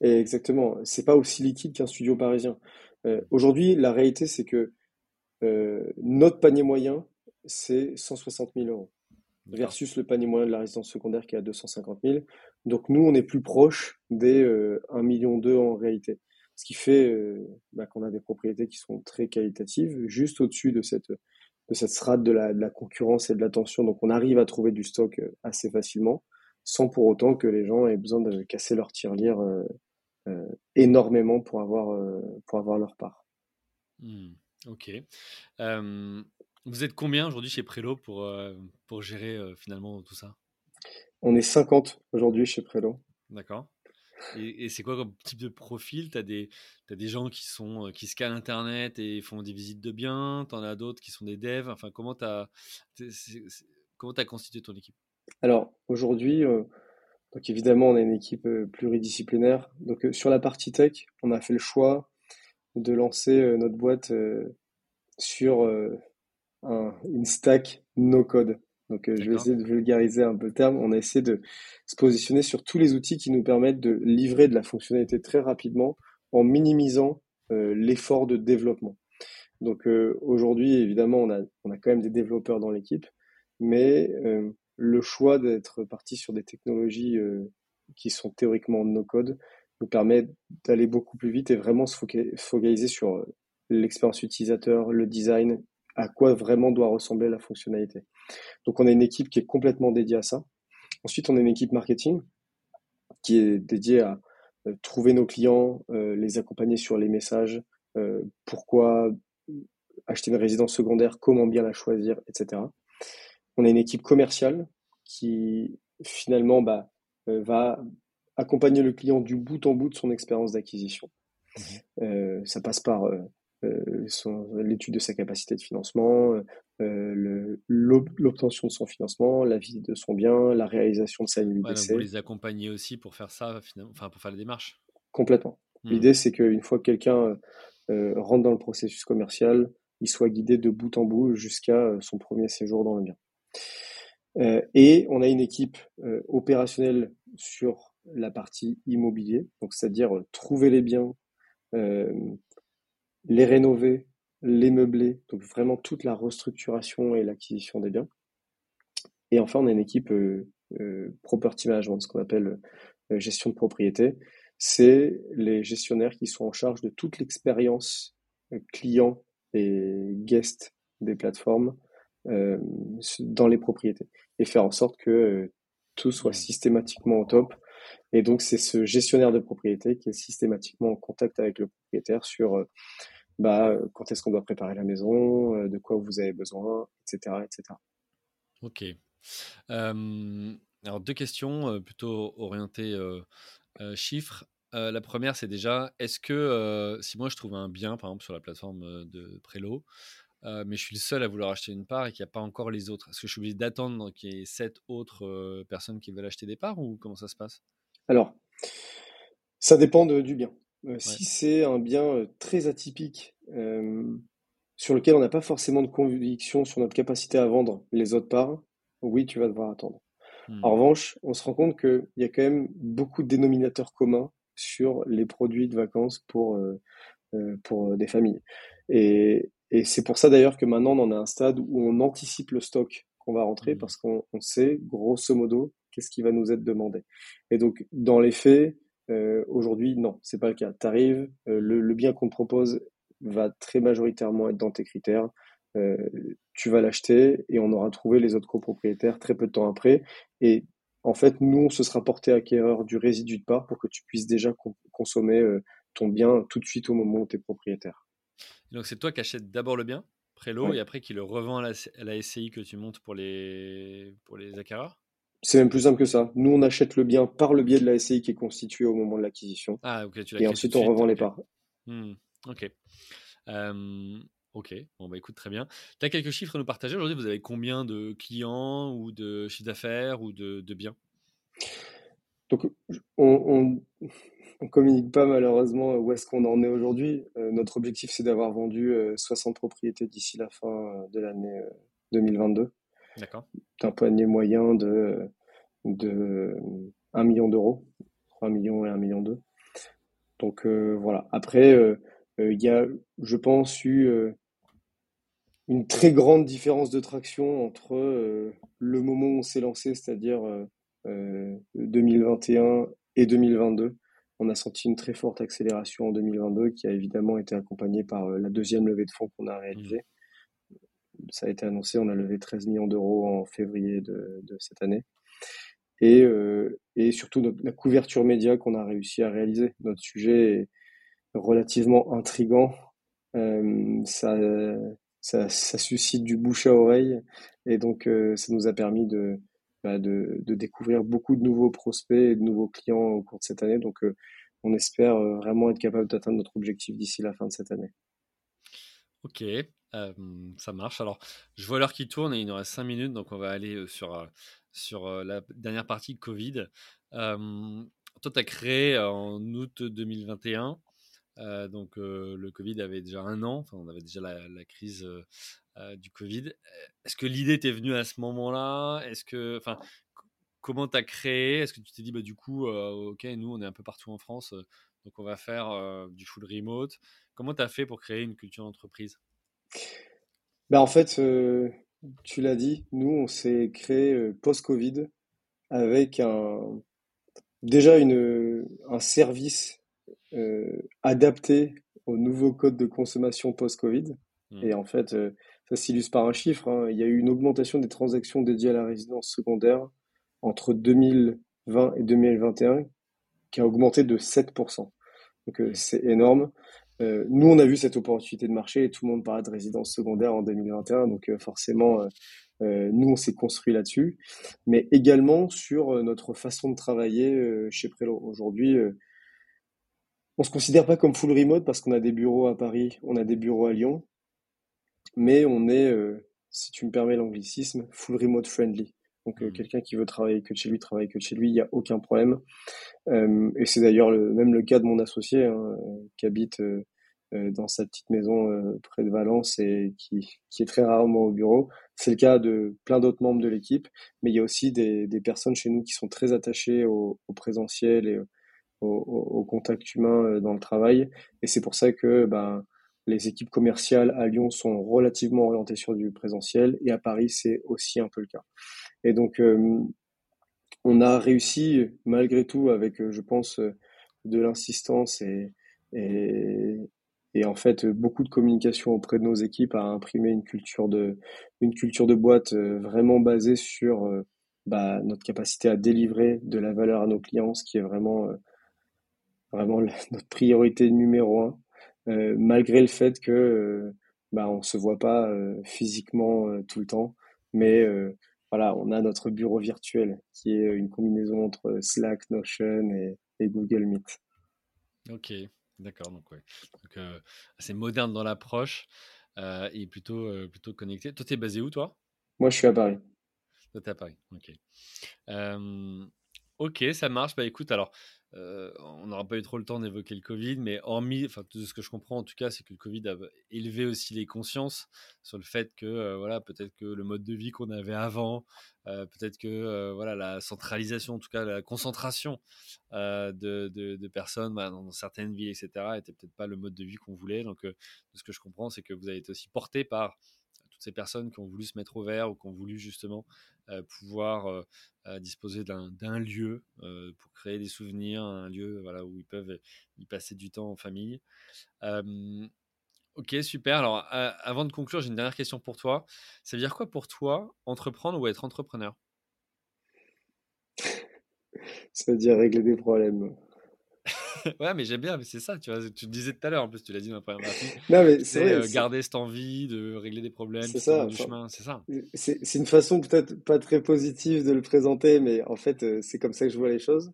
Exactement. C'est pas aussi liquide qu'un studio parisien. Euh, aujourd'hui, la réalité, c'est que euh, notre panier moyen, c'est 160 000 euros versus le panier moyen de la résidence secondaire qui est à 250 000. Donc nous, on est plus proche des 1,2 euh, million en réalité. Ce qui fait bah, qu'on a des propriétés qui sont très qualitatives, juste au-dessus de cette, de cette strate de la, de la concurrence et de l'attention. Donc on arrive à trouver du stock assez facilement, sans pour autant que les gens aient besoin de casser leur tirelire euh, énormément pour avoir, euh, pour avoir leur part. Mmh, ok. vous êtes combien aujourd'hui chez Prélo pour, euh, pour gérer finalement tout ça? On est 50 aujourd'hui chez Prélo. D'accord. Et, c'est quoi comme type de profil? Tu as, des, as des gens qui, sont, qui scannent Internet et font des visites de biens, tu en as d'autres qui sont des devs? Enfin, comment tu as, as constitué ton équipe? Alors, aujourd'hui, donc évidemment, on a une équipe euh, pluridisciplinaire. Donc euh, sur la partie tech, on a fait le choix de lancer euh, notre boîte sur une stack no code. Donc je vais essayer de vulgariser un peu le terme. On a essayé de se positionner sur tous les outils qui nous permettent de livrer de la fonctionnalité très rapidement en minimisant l'effort de développement. Donc aujourd'hui, évidemment, on a, on a quand même des développeurs dans l'équipe, mais le choix d'être parti sur des technologies euh, qui sont théoriquement no-code nous permet d'aller beaucoup plus vite et vraiment se focaliser sur euh, l'expérience utilisateur, le design, à quoi vraiment doit ressembler la fonctionnalité. Donc on a une équipe qui est complètement dédiée à ça. Ensuite, on a une équipe marketing qui est dédiée à euh, trouver nos clients, les accompagner sur les messages, pourquoi acheter une résidence secondaire, comment bien la choisir, etc. On a une équipe commerciale qui finalement bah, euh, va accompagner le client du bout en bout de son expérience d'acquisition. Mmh. ça passe par l'étude de sa capacité de financement, l'obtention de son financement, la visite de son bien, la réalisation de sa nuit ouais, Vous les accompagner aussi pour faire ça, enfin pour faire la démarche. Complètement. Mmh. L'idée, c'est qu'une fois que quelqu'un rentre dans le processus commercial, il soit guidé de bout en bout jusqu'à son premier séjour dans le bien. Euh, et on a une équipe euh, opérationnelle sur la partie immobilier, donc c'est-à-dire euh, trouver les biens, les rénover, les meubler, donc vraiment toute la restructuration et l'acquisition des biens. Et enfin, on a une équipe property management, ce qu'on appelle gestion de propriété. C'est les gestionnaires qui sont en charge de toute l'expérience client et guest des plateformes dans les propriétés et faire en sorte que euh, tout soit systématiquement au top. Et donc, c'est ce gestionnaire de propriété qui est systématiquement en contact avec le propriétaire sur euh, bah, quand est-ce qu'on doit préparer la maison, de quoi vous avez besoin, etc. etc. Ok. alors, deux questions plutôt orientées chiffres. la première, c'est déjà, est-ce que si moi je trouve un bien, par exemple, sur la plateforme de Prélo, mais je suis le seul à vouloir acheter une part et qu'il n'y a pas encore les autres. Est-ce que je suis obligé d'attendre qu'il y ait sept autres personnes qui veulent acheter des parts ou comment ça se passe? Alors, ça dépend du bien. Si c'est un bien très atypique sur lequel on n'a pas forcément de conviction sur notre capacité à vendre les autres parts, oui, tu vas devoir attendre. En mmh. revanche, on se rend compte qu'il y a quand même beaucoup de dénominateurs communs sur les produits de vacances pour, pour des familles. Et, et c'est pour ça d'ailleurs que maintenant on en a un stade où on anticipe le stock qu'on va rentrer mmh. parce qu'on sait grosso modo qu'est-ce qui va nous être demandé. Et donc dans les faits, euh, aujourd'hui non, c'est pas le cas. Tu arrives, euh, le, bien qu'on te propose va très majoritairement être dans tes critères. Euh, tu vas l'acheter et on aura trouvé les autres copropriétaires très peu de temps après. Et en fait, nous, on se sera porté acquéreur du résidu de part pour que tu puisses déjà consommer ton bien tout de suite au moment où tu es propriétaire. Donc c'est toi qui achètes d'abord le bien, prélo, et après qui le revend à la, SCI que tu montes pour les, pour les acquéreurs? C'est même plus simple que ça. Nous, on achète le bien par le biais de la SCI qui est constituée au moment de l'acquisition. Ah, ok. Tu et ensuite, on revend les parts. Mmh, ok. ok, bon bah écoute, très bien. Tu as quelques chiffres à nous partager aujourd'hui? Vous avez combien de clients ou de chiffre d'affaires ou de, de biens? Donc, on, on communique pas malheureusement où est-ce qu'on en est aujourd'hui. Euh, notre objectif, c'est d'avoir vendu 60 euh, propriétés d'ici la fin euh, de l'année 2022. D'accord. D'un panier moyen de, de 1 million d'euros, 3 millions et 1 million 2. Donc voilà. Après, il y a, je pense, eu une très grande différence de traction entre le moment où on s'est lancé, c'est-à-dire 2021 et 2022 on a senti une très forte accélération en 2022 qui a évidemment été accompagnée par euh, la deuxième levée de fonds qu'on a réalisée. Ça a été annoncé, on a levé 13 millions d'euros en février de, cette année. Et, euh, et surtout la couverture média qu'on a réussi à réaliser. Notre sujet est relativement intrigant. Euh, ça, ça, suscite du bouche à oreille et donc ça nous a permis de, bah, de, découvrir beaucoup de nouveaux prospects et de nouveaux clients au cours de cette année. Donc, euh, on espère euh, vraiment être capable d'atteindre notre objectif d'ici la fin de cette année. Ok, ça marche. Alors, je vois l'heure qui tourne et il nous reste 5 minutes, donc on va aller euh, sur, sur la dernière partie Covid. toi, tu as créé en août 2021. Donc le Covid avait déjà un an, on avait déjà la, crise euh, du Covid. Est-ce que l'idée t'est venue à ce moment-là? Est-ce que, enfin, comment t'as créé? Est-ce que tu t'es dit, bah, du coup, euh, ok, nous, on est un peu partout en France, euh, donc on va faire du full remote. Comment tu as fait pour créer une culture d'entreprise? Bah, En fait, tu l'as dit, nous, on s'est créé post-Covid avec un, déjà une, un service adapté au nouveau code de consommation post-Covid. Mmh. Et en fait, ça s'illustre par un chiffre. Hein. Il y a eu une augmentation des transactions dédiées à la résidence secondaire entre 2020 et 2021 qui a augmenté de 7%. Donc euh, c'est énorme. Euh, nous, on a vu cette opportunité de marché et tout le monde parlait de résidence secondaire en 2021. Donc euh, forcément, nous, on s'est construit là-dessus, mais également sur notre façon de travailler chez Prelo. Aujourd'hui, on se considère pas comme full remote parce qu'on a des bureaux à Paris, on a des bureaux à Lyon, mais on est, si tu me permets l'anglicisme, full remote friendly. Donc mmh. quelqu'un qui veut travailler que de chez lui, travaille que de chez lui, il n'y a aucun problème. et c'est d'ailleurs le, même le cas de mon associé hein, qui habite euh, dans sa petite maison euh, près de Valence et qui, qui est très rarement au bureau. C'est le cas de plein d'autres membres de l'équipe, mais il y a aussi des, des personnes chez nous qui sont très attachées au, au présentiel et au, contact humain euh, dans le travail. Et c'est pour ça que ben, les équipes commerciales à Lyon sont relativement orientées sur du présentiel et à Paris, c'est aussi un peu le cas. Et donc, on a réussi, malgré tout, avec, je pense, de l'insistance et, et, en fait beaucoup de communication auprès de nos équipes à imprimer une culture de une culture de boîte euh, vraiment basée sur euh, bah, notre capacité à délivrer de la valeur à nos clients, ce qui est vraiment euh, vraiment notre priorité numéro un, malgré le fait que bah, on se voit pas physiquement tout le temps, mais voilà, on a notre bureau virtuel qui est une combinaison entre Slack, Notion et, et Google Meet. Ok, D'accord, donc ouais. Donc, euh, assez moderne dans l'approche euh, et plutôt, euh, plutôt connecté. Toi, t'es basé où, toi? Moi, je suis à Paris. Toi, t'es à Paris, ok. ok, ça marche. Bah écoute, alors, euh, on n'aura pas eu trop le temps d'évoquer le Covid, mais hormis, enfin, tout ce que je comprends en tout cas, c'est que le Covid a élevé aussi les consciences sur le fait que, euh, voilà, peut-être que le mode de vie qu'on avait avant, euh, peut-être que, voilà, la centralisation, en tout cas, la concentration de, personnes bah, dans certaines villes, etc., était peut-être pas le mode de vie qu'on voulait. Donc, de ce que je comprends, c'est que vous avez été aussi porté par toutes ces personnes qui ont voulu se mettre au vert ou qui ont voulu justement pouvoir disposer d'un lieu pour créer des souvenirs, un lieu où ils peuvent y passer du temps en famille. ok, super. Alors, avant de conclure, j'ai une dernière question pour toi. Ça veut dire quoi pour toi, entreprendre ou être entrepreneur? Ça veut dire régler des problèmes. Ouais, mais j'aime bien, mais c'est ça, tu vois, tu le disais tout à l'heure, en plus, tu l'as dit dans la première partie. non, mais c'est euh, garder cette envie de régler des problèmes, c'est ça, du chemin, c'est ça. C'est une façon peut-être pas très positive de le présenter, mais en fait, euh, c'est comme ça que je vois les choses.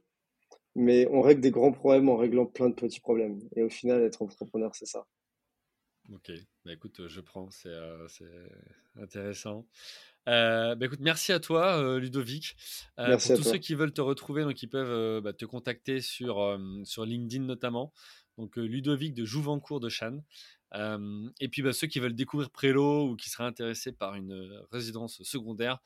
Mais on règle des grands problèmes en réglant plein de petits problèmes. Et au final, être entrepreneur, c'est ça. Ok, bah écoute, je prends, c'est euh, intéressant. Euh, bah, écoute, merci à toi, euh, Ludovic. Euh, pour tous ceux qui veulent te retrouver, donc ils peuvent bah, te contacter sur, sur LinkedIn notamment. Donc Ludovic de Jouvencourt de Channes. et puis bah, ceux qui veulent découvrir Prélo ou qui seraient intéressés par une résidence secondaire,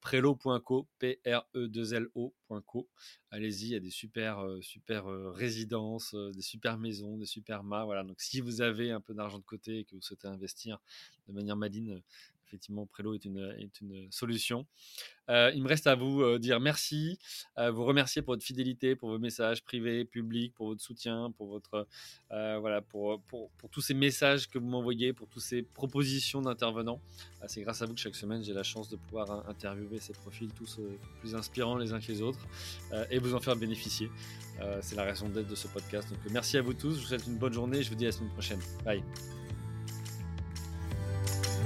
prélo.co, P-R-E-2-L-O.co. Allez-y, il y a des super, super résidences, des super maisons, des super mâts. Voilà. Donc si vous avez un peu d'argent de côté et que vous souhaitez investir de manière madine, effectivement, Prélo est une, solution. Euh, il me reste à vous euh, dire merci, vous remercier pour votre fidélité, pour vos messages privés, publics, pour votre soutien, pour votre euh, voilà, pour, pour, pour, tous ces messages que vous m'envoyez, pour toutes ces propositions d'intervenants. C'est grâce à vous que chaque semaine j'ai la chance de pouvoir interviewer ces profils tous plus inspirants les uns que les autres et vous en faire bénéficier. C'est la raison d'être de ce podcast. Donc merci à vous tous. Je vous souhaite une bonne journée. Je vous dis à la semaine prochaine. Bye.